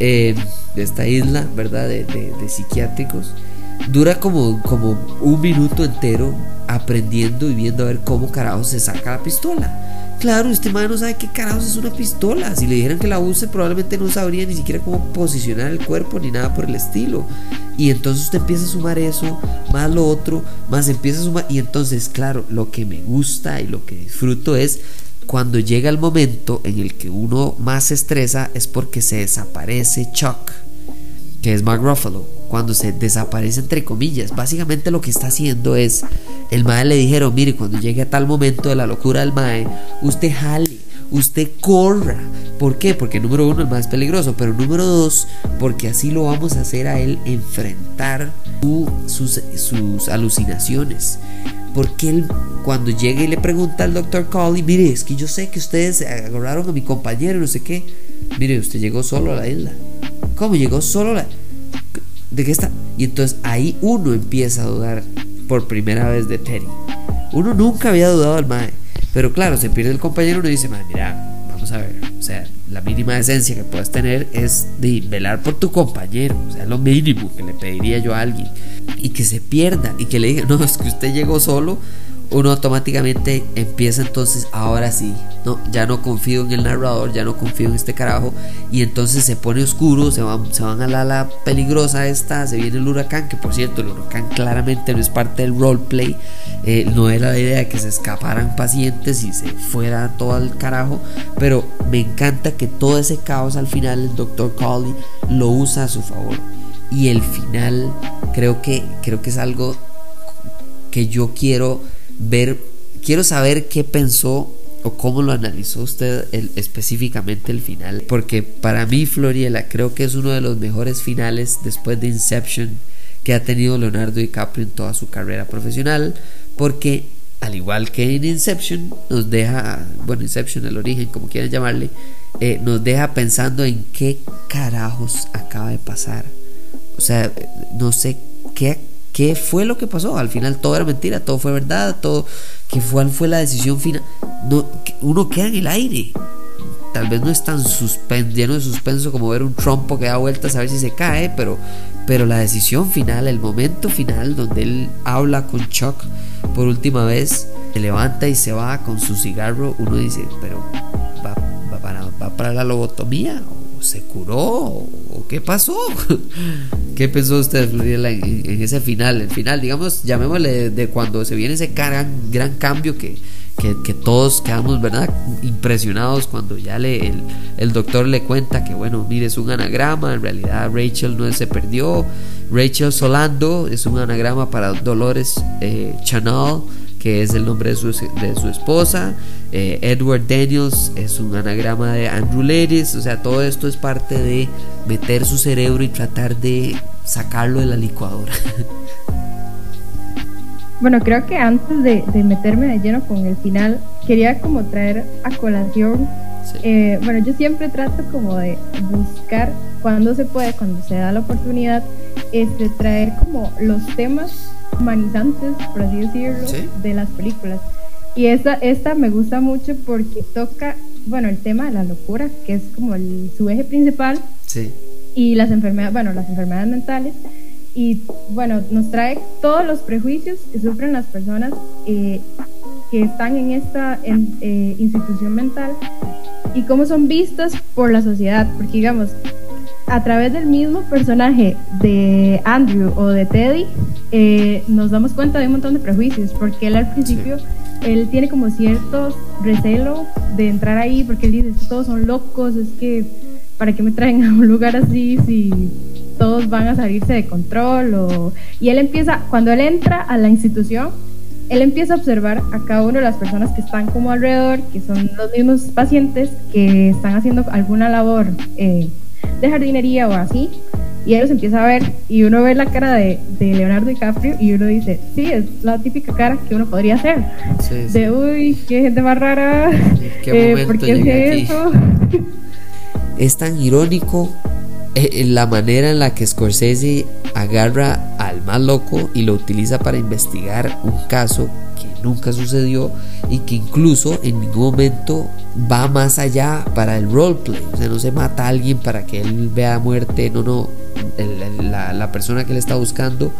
eh, de esta isla, ¿verdad? De, de psiquiátricos dura como, como un minuto entero aprendiendo y viendo a ver cómo carajo se saca la pistola. Claro, este man no sabe qué carajos es una pistola. Si le dijeran que la use, probablemente no sabría ni siquiera cómo posicionar el cuerpo ni nada por el estilo. Y entonces usted empieza a sumar eso, más lo otro, más empieza a sumar. Y entonces, claro, lo que me gusta y lo que disfruto es cuando llega el momento en el que uno más se estresa es porque se desaparece Chuck, que es Mark Ruffalo cuando se desaparece entre comillas. Básicamente lo que está haciendo es, el mae le dijeron, mire, cuando llegue a tal momento de la locura del mae, usted jale, usted corra. ¿Por qué? Porque número uno es más peligroso, pero número dos, porque así lo vamos a hacer a él enfrentar sus, sus alucinaciones. Porque él cuando llega y le pregunta al doctor Colley, mire, es que yo sé que ustedes agarraron a mi compañero no sé qué. Mire, usted llegó solo a la isla. ¿Cómo llegó solo a la... ¿De qué está? Y entonces ahí uno empieza a dudar por primera vez de Terry. Uno nunca había dudado del mae. Pero claro, se pierde el compañero y uno dice, mae, mira, vamos a ver. O sea, la mínima esencia que puedes tener es de velar por tu compañero. O sea, lo mínimo que le pediría yo a alguien. Y que se pierda y que le diga, no, es que usted llegó solo uno automáticamente empieza entonces, ahora sí, no, ya no confío en el narrador, ya no confío en este carajo, y entonces se pone oscuro, se van, se van a la, peligrosa esta, se viene el huracán, que por cierto, el huracán claramente no es parte del roleplay, eh, no era la idea de que se escaparan pacientes y se fuera todo al carajo, pero me encanta que todo ese caos al final el doctor Colley lo usa a su favor. Y el final creo que, creo que es algo que yo quiero ver, quiero saber qué pensó o cómo lo analizó usted específicamente el final, porque para mí Floriela creo que es uno de los mejores finales después de Inception que ha tenido Leonardo DiCaprio en toda su carrera profesional, porque al igual que en Inception nos deja, bueno, Inception, el origen, como quieran llamarle, eh, nos deja pensando en qué carajos acaba de pasar. O sea, no sé qué ¿Qué fue lo que pasó? Al final todo era mentira, todo fue verdad, todo. ¿Qué fue, la decisión final? No, uno queda en el aire. Tal vez no es tan lleno de suspenso como ver un trompo que da vueltas a ver si se cae, pero, pero la decisión final, el momento final donde él habla con Chuck por última vez, se levanta y se va con su cigarro, uno dice, pero ¿va, para, va para la lobotomía? Se curó o qué pasó? [laughs] ¿Qué pensó usted, en, ese final? El final, digamos, llamémosle de cuando se viene ese gran, gran cambio que, que, todos quedamos, ¿verdad? Impresionados cuando ya le, el, el, doctor le cuenta que, bueno, mire, es un anagrama, en realidad Rachel no se perdió. Rachel Solando es un anagrama para Dolores eh, Chanel que es el nombre de su, de su esposa. Eh, Edward Daniels es un anagrama de Andrew Ladies. O sea, todo esto es parte de meter su cerebro y tratar de sacarlo de la licuadora. [laughs] Bueno, creo que antes de, meterme de lleno con el final, quería como traer a colación. Eh, bueno, yo siempre trato como de buscar cuando se puede, cuando se da la oportunidad, este, traer como los temas humanizantes, por así decirlo, de las películas. Y esta, esta me gusta mucho porque toca, bueno, el tema de la locura, que es como el, su eje principal. Sí. Y las enfermedades, bueno, las enfermedades mentales. Y bueno, nos trae todos los prejuicios que sufren las personas eh, que están en esta eh, institución mental y cómo son vistas por la sociedad. Porque digamos, a través del mismo personaje de Andrew o de Teddy, eh, nos damos cuenta de un montón de prejuicios, porque él al principio, él tiene como cierto recelo de entrar ahí, porque él dice, todos son locos, es que, ¿para qué me traen a un lugar así si todos van a salirse de control? O... Y él empieza, cuando él entra a la institución, él empieza a observar a cada una de las personas que están como alrededor, que son los mismos pacientes que están haciendo alguna labor. Eh, de jardinería o así, y ellos empieza a ver y uno ve la cara de, de, Leonardo DiCaprio y uno dice, sí, es la típica cara que uno podría hacer. De, uy, qué gente más rara, eh, ¿por qué es eso? [laughs] Es tan irónico eh, la manera en la que Scorsese agarra al más loco y lo utiliza para investigar un caso que nunca sucedió y que incluso en ningún momento va más allá para el roleplay. O sea, no se mata a alguien para que él vea muerte, no, no. la, persona que le está buscando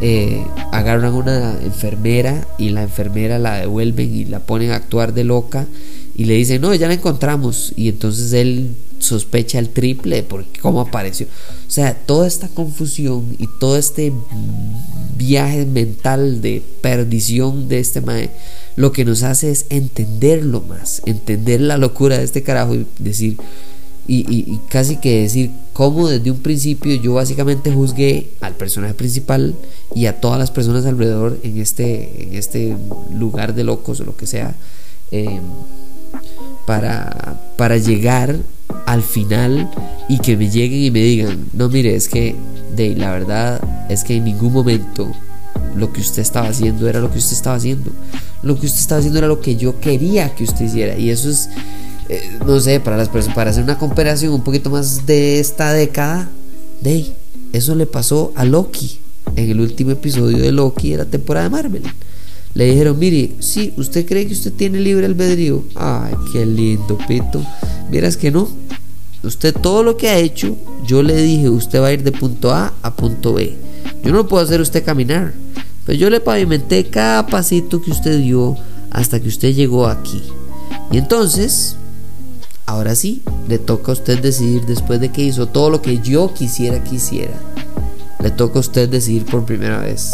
eh, agarran a una enfermera y la enfermera la devuelven y la ponen a actuar de loca y le dicen, no, ya la encontramos. Y entonces él sospecha el triple porque cómo apareció. O sea, toda esta confusión y todo este viaje mental de perdición de este mae, lo que nos hace es entenderlo más, entender la locura de este carajo y decir, y, casi que decir cómo desde un principio yo básicamente juzgué al personaje principal y a todas las personas alrededor en este, en este lugar de locos o lo que sea. Eh, para, para llegar al final y que me lleguen y me digan, no mire, es que de la verdad es que en ningún momento lo que usted estaba haciendo era lo que usted estaba haciendo. Lo que usted estaba haciendo era lo que yo quería que usted hiciera. Y eso es, eh, no sé, para las personas, para hacer una comparación un poquito más de esta década, de eso le pasó a Loki en el último episodio de Loki de la temporada de Marvel. Le dijeron, mire, si usted cree que usted tiene libre albedrío. Ay, qué lindo, Pito. Miras que no. Usted todo lo que ha hecho, yo le dije, usted va a ir de punto A a punto B. Yo no puedo hacer usted caminar. Pero yo le pavimenté cada pasito que usted dio hasta que usted llegó aquí. Y entonces, ahora sí, le toca a usted decidir después de que hizo todo lo que yo quisiera que hiciera. Le toca a usted decidir por primera vez.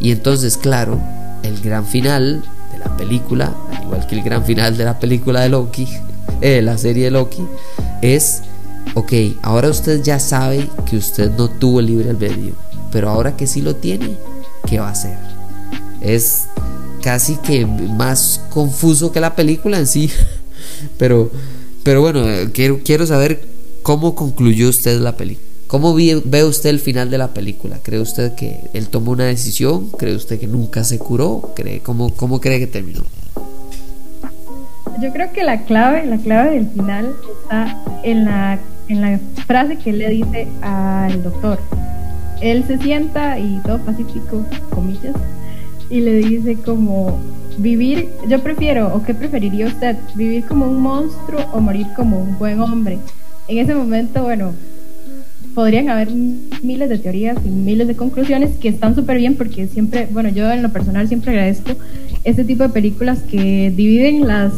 Y entonces, claro, el gran final de la película, al igual que el gran final de la película de Loki, [laughs] eh, la serie de Loki, es, ok, ahora usted ya sabe que usted no tuvo libre albedrío, pero ahora que sí lo tiene, ¿qué va a hacer? Es casi que más confuso que la película en sí, [laughs] pero, pero bueno, quiero, quiero saber cómo concluyó usted la película. ¿Cómo ve usted el final de la película? ¿Cree usted que él tomó una decisión? ¿Cree usted que nunca se curó? ¿Cree, cómo, ¿Cómo cree que terminó? Yo creo que la clave, la clave del final está en la, en la frase que él le dice al doctor. Él se sienta y todo pacífico, comillas, y le dice como vivir, yo prefiero, o qué preferiría usted, vivir como un monstruo o morir como un buen hombre. En ese momento, bueno, podrían haber miles de teorías y miles de conclusiones que están súper bien porque siempre, bueno, yo en lo personal siempre agradezco este tipo de películas que dividen las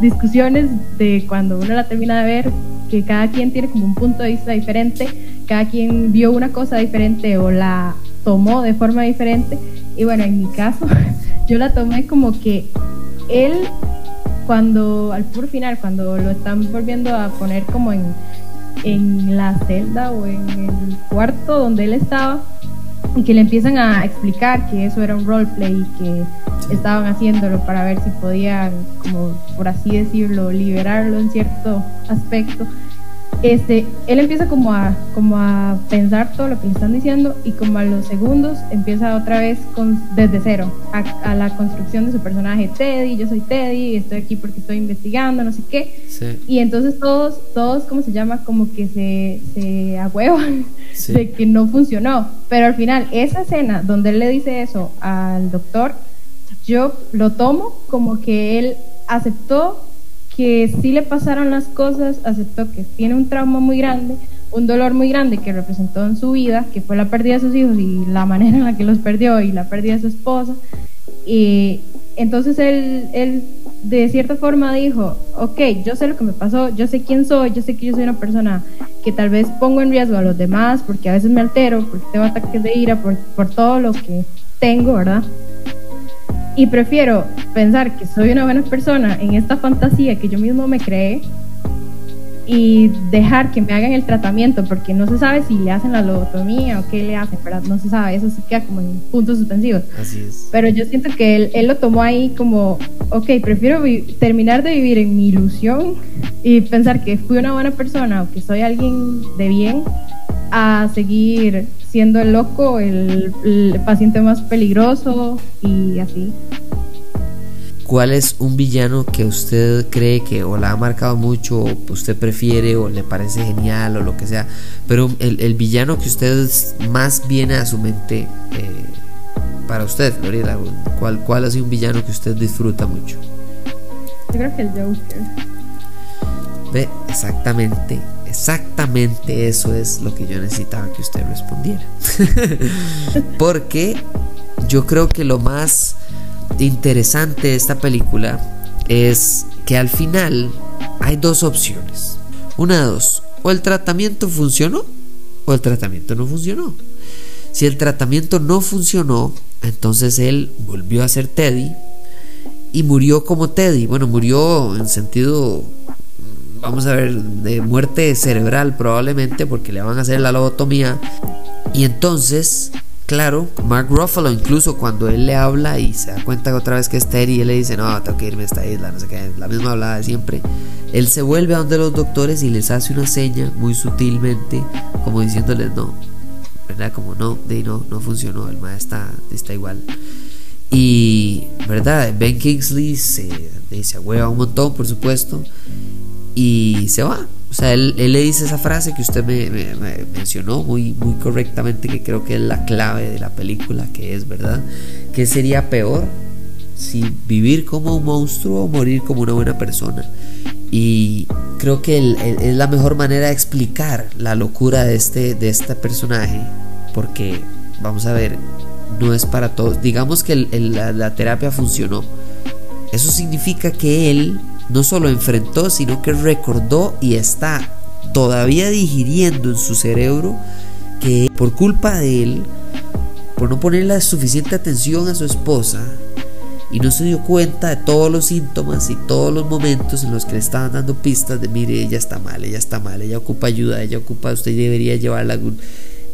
discusiones de cuando uno la termina de ver, que cada quien tiene como un punto de vista diferente, cada quien vio una cosa diferente o la tomó de forma diferente. Y bueno, en mi caso, [laughs] yo la tomé como que él, cuando al puro final, cuando lo están volviendo a poner como en en la celda o en el cuarto donde él estaba y que le empiezan a explicar que eso era un roleplay y que estaban haciéndolo para ver si podían, como por así decirlo, liberarlo en cierto aspecto este, él empieza como a, como a pensar todo lo que le están diciendo y como a los segundos empieza otra vez con, desde cero a, la construcción de su personaje Teddy, yo soy Teddy, estoy aquí porque estoy investigando, no sé qué. Y entonces todos, todos, ¿cómo se llama? Como que se, se ahuevan de que no funcionó. Pero al final, esa escena donde él le dice eso al doctor, yo lo tomo como que él aceptó que sí le pasaron las cosas, aceptó que tiene un trauma muy grande, un dolor muy grande que representó en su vida, que fue la pérdida de sus hijos y la manera en la que los perdió y la pérdida de su esposa. Y entonces él, él de cierta forma dijo, ok, yo sé lo que me pasó, yo sé quién soy, yo sé que yo soy una persona que tal vez pongo en riesgo a los demás porque a veces me altero, porque tengo ataques de ira, por, por todo lo que tengo, ¿verdad? Y prefiero pensar que soy una buena persona en esta fantasía que yo mismo me creé y dejar que me hagan el tratamiento porque no se sabe si le hacen la lobotomía o qué le hacen, ¿verdad? No se sabe, eso sí queda como en puntos suspensivos. Así es. Pero yo siento que él, él lo tomó ahí como, ok, prefiero terminar de vivir en mi ilusión y pensar que fui una buena persona o que soy alguien de bien a seguir siendo el loco, el, paciente más peligroso y así. ¿Cuál es un villano que usted cree que o la ha marcado mucho, o usted prefiere, o le parece genial, o lo que sea? Pero el, villano que usted más viene a su mente eh, para usted, Florida, ¿cuál, ¿cuál ha sido un villano que usted disfruta mucho? Yo creo que el Joker. Ve, exactamente Exactamente eso es lo que yo necesitaba que usted respondiera. [laughs] Porque yo creo que lo más interesante de esta película es que al final hay dos opciones. Una de dos. O el tratamiento funcionó o el tratamiento no funcionó. Si el tratamiento no funcionó, entonces él volvió a ser Teddy y murió como Teddy. Bueno, murió en sentido vamos a ver, de muerte cerebral probablemente porque le van a hacer la lobotomía. Y entonces claro. Mark Ruffalo, incluso cuando él le habla y se da cuenta otra vez que es Terry, él le dice, no, tengo que irme a esta isla, no sé qué, la misma hablada de siempre. Él se vuelve a donde los doctores y les hace una seña muy sutilmente, como diciéndoles, no, ¿verdad? Como no, de no, no funcionó, el maestro está, está igual. Y, ¿verdad? Ben Kingsley se, se un montón, por supuesto, y se va. O sea, él, le dice esa frase que usted me, mencionó muy, muy correctamente, que creo que es la clave de la película, que es, ¿verdad? ¿Qué sería peor? Si vivir como un monstruo o morir como una buena persona. Y creo que es la mejor manera de explicar la locura de este, de este personaje, porque, vamos a ver, no es para todos. Digamos que la terapia funcionó. Eso significa que él no solo enfrentó, sino que recordó y está todavía digiriendo en su cerebro que por culpa de él, por no ponerle suficiente atención a su esposa, y no se dio cuenta de todos los síntomas y todos los momentos en los que le estaban dando pistas de mire, ella está mal, ella está mal, ella ocupa ayuda, ella ocupa, usted debería llevarla a algún...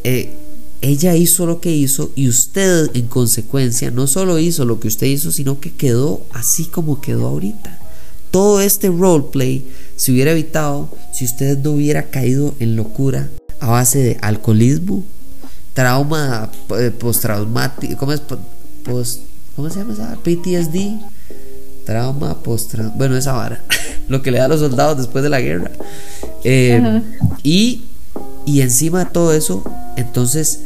Eh, ella hizo lo que hizo y usted en consecuencia no solo hizo lo que usted hizo, sino que quedó así como quedó ahorita. Todo este roleplay se hubiera evitado si usted no hubiera caído en locura a base de alcoholismo, trauma eh, postraumático, ¿cómo es? Post, ¿Cómo se llama esa? PTSD, trauma post bueno, esa vara, [laughs] lo que le da a los soldados después de la guerra. Eh, y, y encima de todo eso, entonces,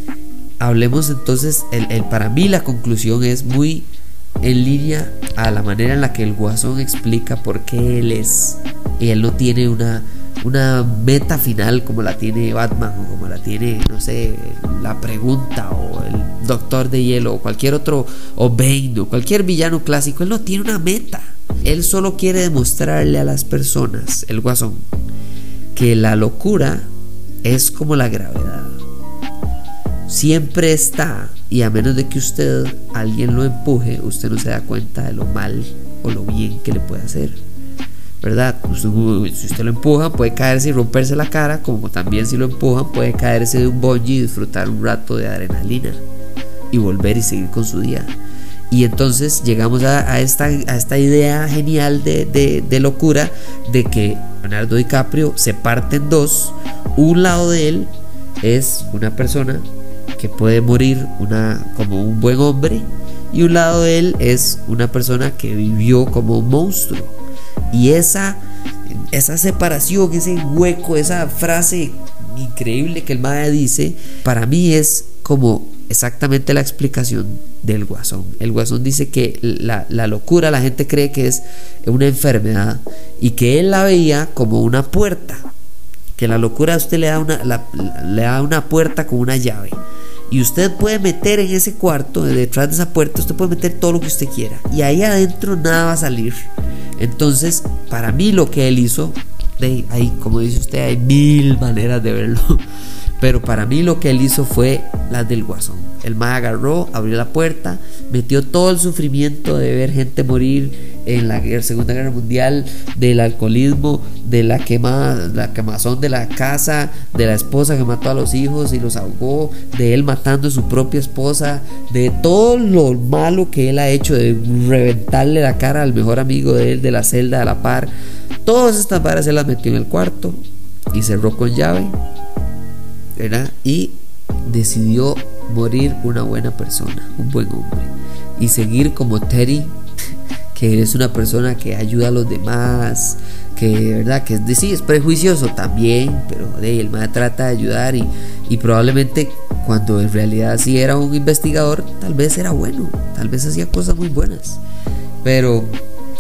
hablemos entonces, el, el, para mí la conclusión es muy en línea a la manera en la que el guasón explica por qué él es. Y él no tiene una, una meta final como la tiene Batman o como la tiene, no sé, la pregunta o el Doctor de Hielo o cualquier otro, o Bane o cualquier villano clásico. Él no tiene una meta. Él solo quiere demostrarle a las personas, el guasón, que la locura es como la gravedad. Siempre está y a menos de que usted, alguien lo empuje, usted no se da cuenta de lo mal o lo bien que le puede hacer. ¿Verdad? si usted lo empuja, puede caerse y romperse la cara, como también si lo empujan, puede caerse de un bungee y disfrutar un rato de adrenalina y volver y seguir con su día. Y entonces llegamos a, esta, a esta, idea genial de, de, locura de que Leonardo DiCaprio se parte en dos. Un lado de él es una persona que puede morir una, como un buen hombre y un lado de él es una persona que vivió como un monstruo. Y esa, esa separación, ese hueco, esa frase increíble que el Maya dice, para mí es como exactamente la explicación del guasón. El guasón dice que la, la, locura la gente cree que es una enfermedad y que él la veía como una puerta. Que la locura a usted le da una, le da una puerta con una llave. Y usted puede meter en ese cuarto, detrás de esa puerta, usted puede meter todo lo que usted quiera. Y ahí adentro nada va a salir. Entonces, para mí lo que él hizo, ahí, como dice usted, hay mil maneras de verlo. Pero para mí lo que él hizo fue la del guasón. El ma agarró, abrió la puerta, metió todo el sufrimiento de ver gente morir en la Segunda Guerra Mundial, del alcoholismo, de la quema, la quemazón de la casa, de la esposa que mató a los hijos y los ahogó, de él matando a su propia esposa, de todo lo malo que él ha hecho, de reventarle la cara al mejor amigo de él de la celda a la par. Todas estas varas se las metió en el cuarto y cerró con llave, Y decidió morir una buena persona, un buen hombre, y seguir como Terry [laughs] que es una persona que ayuda a los demás, que verdad que sí es prejuicioso también, pero de él me trata de ayudar y, y, probablemente cuando en realidad sí era un investigador, tal vez era bueno, tal vez hacía cosas muy buenas. Pero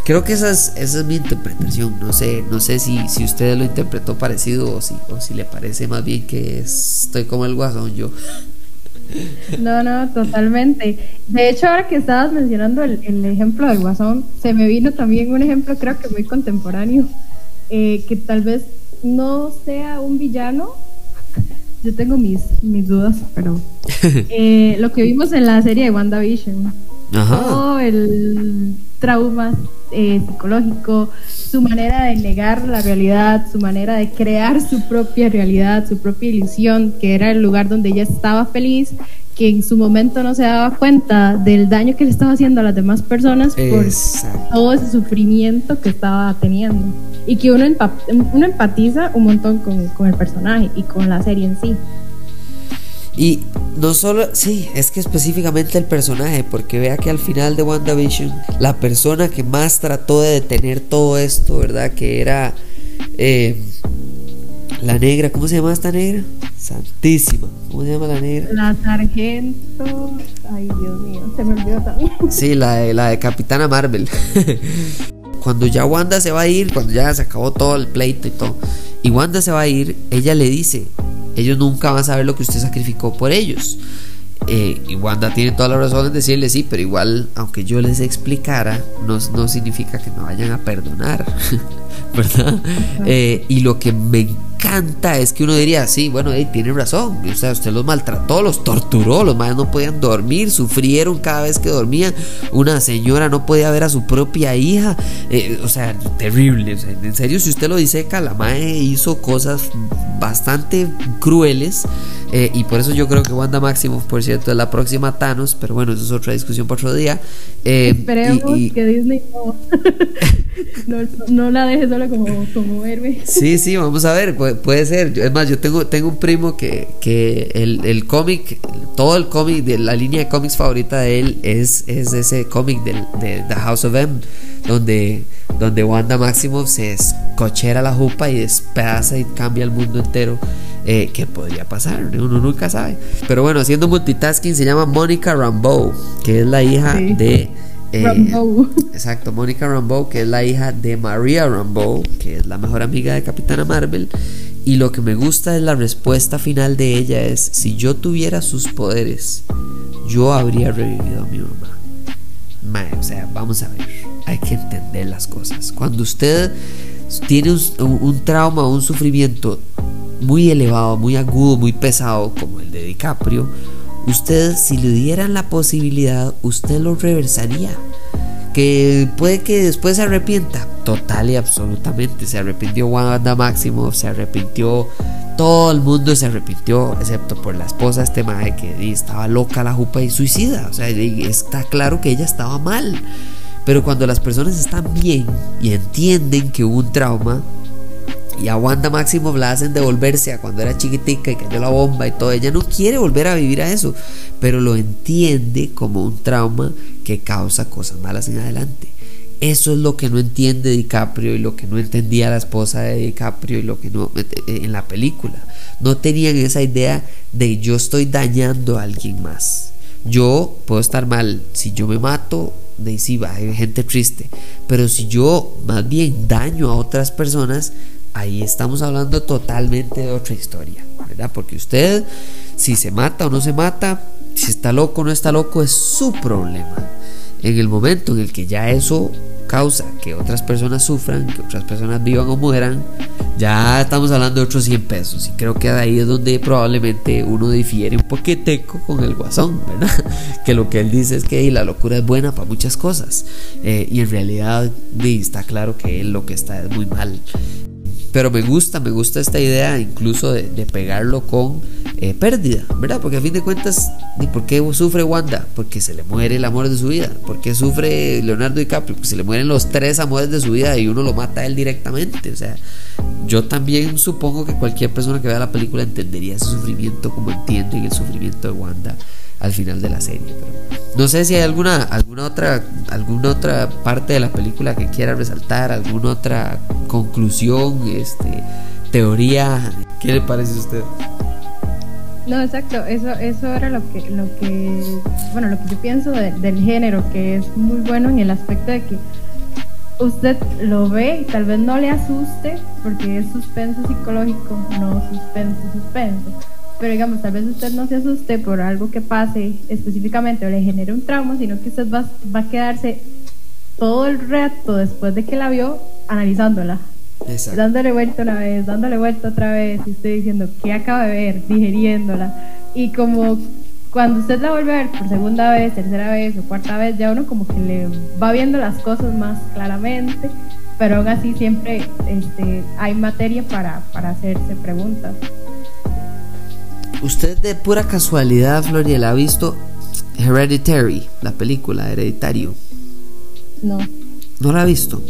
creo que esa es, esa es mi interpretación. No sé, no sé si, si usted lo interpretó parecido o si, o si le parece más bien que estoy como el guasón yo. No, no, totalmente. De hecho, ahora que estabas mencionando el, ejemplo del guasón, se me vino también un ejemplo, creo que muy contemporáneo, eh, que tal vez no sea un villano. Yo tengo mis, mis dudas, pero [laughs] eh, lo que vimos en la serie de WandaVision, Ajá. el trauma eh, psicológico, su manera de negar la realidad, su manera de crear su propia realidad, su propia ilusión, que era el lugar donde ella estaba feliz que en su momento no se daba cuenta del daño que le estaba haciendo a las demás personas por todo ese sufrimiento que estaba teniendo. Y que uno, uno empatiza un montón con, con el personaje y con la serie en sí. Y no solo, sí, es que específicamente el personaje, porque vea que al final de WandaVision, la persona que más trató de detener todo esto, ¿verdad? Que era eh, la negra, ¿cómo se llama esta negra? Santísima, ¿cómo se llama la negra? La sargento, ay Dios mío, se me olvidó también. Sí, la de, la de Capitana Marvel. [laughs] cuando ya Wanda se va a ir, cuando ya se acabó todo el pleito y todo, y Wanda se va a ir, ella le dice, ellos nunca van a saber lo que usted sacrificó por ellos. Eh, y Wanda tiene toda la razón en decirle sí, pero igual, aunque yo les explicara, no, no significa que me vayan a perdonar, [laughs] ¿verdad? Eh, y lo que me encanta es que uno diría, sí, bueno, tiene razón, o sea, usted los maltrató, los torturó, los madres no podían dormir, sufrieron cada vez que dormían, una señora no podía ver a su propia hija, eh, o sea, terrible, en serio, si usted lo dice, la madre hizo cosas bastante crueles eh, y por eso yo creo que Wanda Maximoff, por cierto, es la próxima Thanos, pero bueno, eso es otra discusión para otro día. Eh, Esperemos que Disney [laughs] no, no, la deje solo como, como héroe. Sí, sí, vamos a ver, puede, ser. Es más, yo tengo, tengo un primo que, que el, el cómic, todo el cómic, de la línea de cómics favorita de él es, es ese cómic de, de The House of M, donde, donde Wanda Maximoff se escochera la jupa y despedaza y cambia el mundo entero. Eh, ¿Qué podría pasar? Uno nunca sabe. Pero bueno, haciendo multitasking se llama Mónica Rambeau, que es la hija de. Eh, [laughs] exacto, Mónica Rambeau, que es la hija de Maria Rambeau, que es la mejor amiga de Capitana Marvel. Y lo que me gusta es la respuesta final de ella es, si yo tuviera sus poderes, yo habría revivido a mi mamá. o sea, vamos a ver, hay que entender las cosas. Cuando usted tiene un, un trauma o un sufrimiento muy elevado, muy agudo, muy pesado, como el de DiCaprio, usted si le dieran la posibilidad, usted lo reversaría. Que puede que después se arrepienta, total y absolutamente. Se arrepintió Wanda Maximoff, se arrepintió todo el mundo se arrepintió, excepto por la esposa este madre que estaba loca la jupa y suicida. O sea, está claro que ella estaba mal. Pero cuando las personas están bien y entienden que hubo un trauma, y a Wanda Máximo la hacen devolverse a cuando era chiquitica y cayó la bomba y todo. Ella no quiere volver a vivir a eso, pero lo entiende como un trauma que causa cosas malas en adelante. Eso es lo que no entiende DiCaprio y lo que no entendía la esposa de DiCaprio y lo que no en la película. No tenían esa idea de yo estoy dañando a alguien más. Yo puedo estar mal, si yo me mato, de sí va, hay gente triste, pero si yo más bien daño a otras personas, ahí estamos hablando totalmente de otra historia, ¿verdad? Porque usted, si se mata o no se mata, si está loco o no está loco, es su problema. En el momento en el que ya eso causa que otras personas sufran, que otras personas vivan o mueran, ya estamos hablando de otros 100 pesos. Y creo que ahí es donde probablemente uno difiere un poquiteco con el guasón, ¿verdad? [laughs] Que lo que él dice es que la locura es buena para muchas cosas. Eh, y en realidad está claro que él lo que está es muy mal. Pero me gusta, me gusta esta idea incluso de, pegarlo con eh, pérdida, ¿verdad? Porque a fin de cuentas, ¿y por qué sufre Wanda? Porque se le muere el amor de su vida. ¿Por qué sufre Leonardo DiCaprio? Porque se le mueren los tres amores de su vida y uno lo mata a él directamente. O sea, yo también supongo que cualquier persona que vea la película entendería ese sufrimiento como entienden el sufrimiento de Wanda al final de la serie. no sé si hay alguna, alguna, otra, alguna otra parte de la película que quiera resaltar, alguna otra conclusión, este, teoría. ¿Qué le parece a usted? No, exacto, eso, eso era lo que, lo que, bueno, lo que yo pienso del género, que es muy bueno en el aspecto de que usted lo ve y tal vez no le asuste, porque es suspenso psicológico, no suspenso, suspenso pero digamos, tal vez usted no se asuste por algo que pase específicamente o le genere un trauma, sino que usted va, va a quedarse todo el rato después de que la vio analizándola. Dándole vuelta una vez, dándole vuelta otra vez, y usted diciendo, ¿qué acaba de ver? Digeriéndola. Y como cuando usted la vuelve a ver por segunda vez, tercera vez o cuarta vez, ya uno como que le va viendo las cosas más claramente, pero aún así siempre este, hay materia para, para hacerse preguntas. Usted de pura casualidad, Floriela, ha visto Hereditary, la película Hereditario. No. ¿No la ha visto?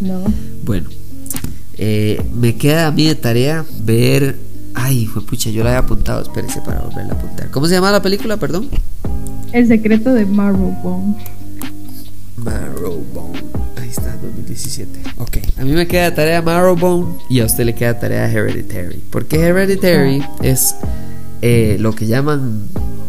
No. Bueno, eh, me queda a mí de tarea ver. Ay, fue pucha, yo la había apuntado. Espérese para volverla a apuntar. ¿Cómo se llama la película, perdón? El secreto de Marrowbone. Marrowbone. Ahí está, 2017. Ok. A mí me queda tarea Marrowbone y a usted le queda tarea Hereditary. Porque Hereditary es eh, lo que llaman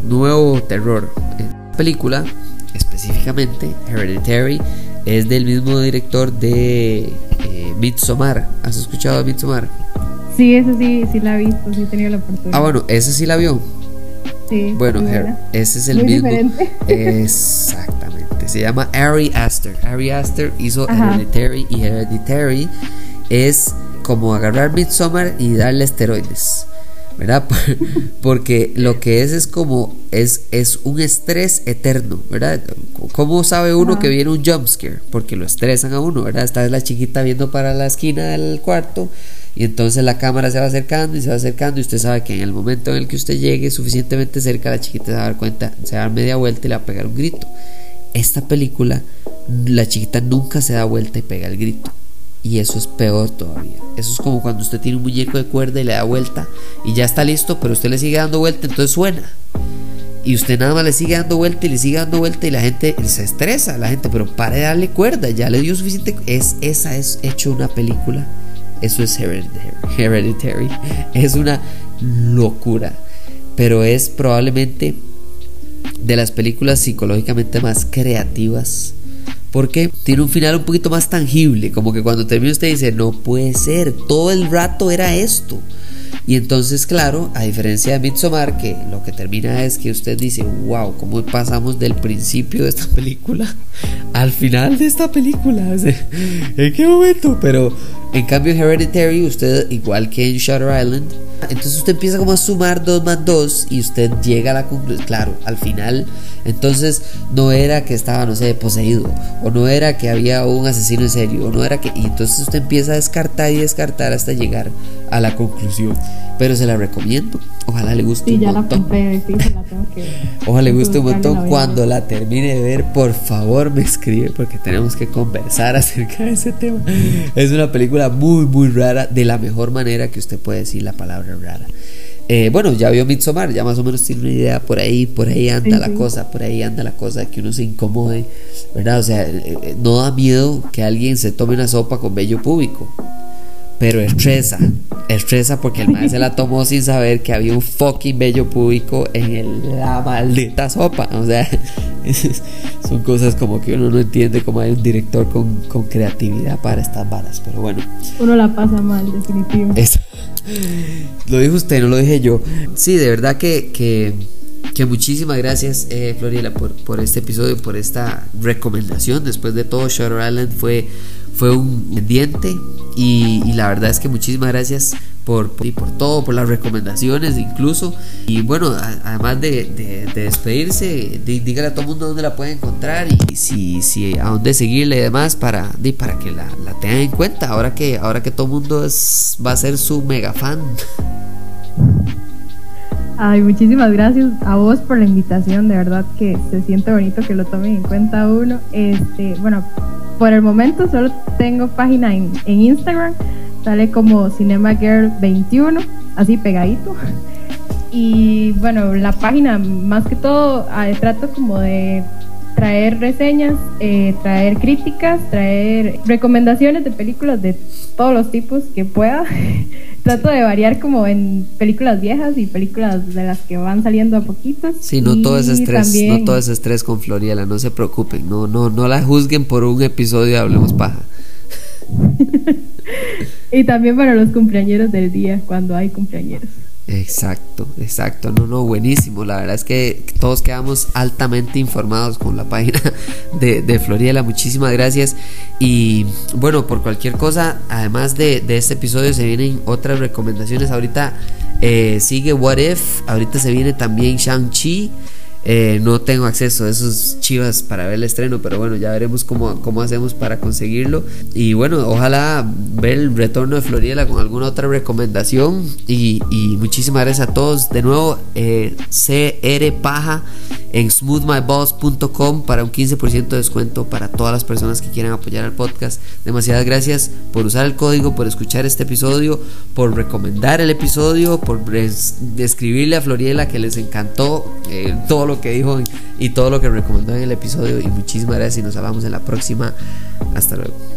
nuevo terror. La película, específicamente, Hereditary, es del mismo director de eh, Midsommar. ¿Has escuchado de Midsommar? Sí, ese sí, sí la he visto, sí he tenido la oportunidad. Ah, bueno, ese sí la vio. Sí. Bueno, Her- ese es el Muy mismo. diferente. [laughs] Exactamente. Se llama Ari Aster. Ari Aster hizo Ajá. Hereditary y Hereditary es como agarrar Midsommar y darle esteroides. ¿Verdad? [laughs] Porque lo que es es como es, es un estrés eterno, ¿verdad? ¿Cómo sabe uno Ajá. que viene un jumpscare? Porque lo estresan a uno, ¿verdad? Está la chiquita viendo para la esquina del cuarto y entonces la cámara se va acercando y se va acercando y usted sabe que en el momento en el que usted llegue suficientemente cerca la chiquita se va a dar cuenta, se va a dar media vuelta y le va a pegar un grito. Esta película, la chiquita nunca se da vuelta y pega el grito. Y eso es peor todavía. Eso es como cuando usted tiene un muñeco de cuerda y le da vuelta y ya está listo, pero usted le sigue dando vuelta, entonces suena. Y usted nada más le sigue dando vuelta y le sigue dando vuelta y la gente se estresa, la gente, pero para de darle cuerda, ya le dio suficiente. Es, esa es hecho una película. Eso es Hereditary. Hereditary. [laughs] Es una locura. Pero es probablemente de las películas psicológicamente más creativas. Porque tiene un final un poquito más tangible. Como que cuando termina usted dice, no puede ser, todo el rato era esto. Y entonces, claro, a diferencia de Midsommar, que lo que termina es que usted dice, wow, ¿cómo pasamos del principio de esta película [laughs] al final de esta película? ¿En qué momento? Pero en cambio Hereditary, usted, igual que en Shutter Island, entonces usted empieza como a sumar 2 más 2 y usted llega a la conclusión, claro, al final, entonces no era que estaba, no sé, poseído, o no era que había un asesino en serio, o no era que... Y entonces usted empieza a descartar y descartar hasta llegar a la conclusión. Pero se la recomiendo, ojalá le guste Sí, un ya la montón. compré, sí, se la tengo que. [laughs] Ojalá le guste un la montón. Cuando la termine de ver, por favor me escribe porque tenemos que conversar [laughs] acerca de ese tema. Es una película muy, muy rara, de la mejor manera que usted puede decir la palabra rara. Eh, bueno, ya vio Midsommar, ya más o menos tiene una idea por ahí, por ahí anda la cosa, por ahí anda la cosa de que uno se incomode, ¿verdad? O sea, eh, eh, no da miedo que alguien se tome una sopa con vello púbico, pero estresa, estresa porque el maestro se la tomó sin saber que había un fucking vello púbico en el- la maldita sopa. O sea, [laughs] son cosas como que uno no entiende cómo hay un director con, con creatividad para estas varas. Pero bueno, Uno la pasa mal, definitivo. es- lo dijo usted, no lo dije yo. Sí, de verdad que, que, que muchísimas gracias, eh, Floriela, por, por este episodio, por esta recomendación. Después de todo, Shutter Island fue, fue un pendiente. Y, la verdad es que muchísimas gracias por, y por todo, por las recomendaciones incluso. Y bueno, a- además de, de- de despedirse, di- dígale a todo el mundo dónde la puede encontrar y si, a dónde seguirle y demás para, para que la, la tengan en cuenta. Ahora que, ahora que todo el mundo es, va a ser su mega fan. Ay, muchísimas gracias a vos por la invitación, de verdad que se siente bonito que lo tomen en cuenta uno. Este, bueno, por el momento solo tengo página en, Instagram, sale como Cinema Girl 21, así pegadito. Y bueno, la página más que todo ah, trato como de traer reseñas, eh, traer críticas, traer recomendaciones de películas de todos los tipos que pueda. [laughs] Trato de variar como en películas viejas y películas de las que van saliendo a poquitos. Sí, no todo es estrés, también- no todo es estrés con Floriela, no se preocupen, no, no, no la juzguen por un episodio de Hablemos Paja. [laughs] Y también para los cumpleañeros del día, cuando hay cumpleañeros. Exacto, exacto, no, no, buenísimo. La verdad es que todos quedamos altamente informados con la página [laughs] de, de Floriela. Muchísimas gracias. Y bueno, por cualquier cosa, además de, de este episodio, se vienen otras recomendaciones. Ahorita eh, sigue What If, ahorita se viene también Shang-Chi. Eh, no tengo acceso a esos chivas para ver el estreno, pero bueno, ya veremos cómo, cómo hacemos para conseguirlo. Y bueno, ojalá ver el retorno de Floriela con alguna otra recomendación. Y, muchísimas gracias a todos. De nuevo, eh, CR Paja en smoothmyboss.com para un 15% de descuento para todas las personas que quieran apoyar al podcast. Demasiadas gracias por usar el código, por escuchar este episodio, por recomendar el episodio, por escribirle a Floriela que les encantó eh, todo lo que dijo y todo lo que recomendó en el episodio. Y muchísimas gracias y nos hablamos en la próxima. Hasta luego.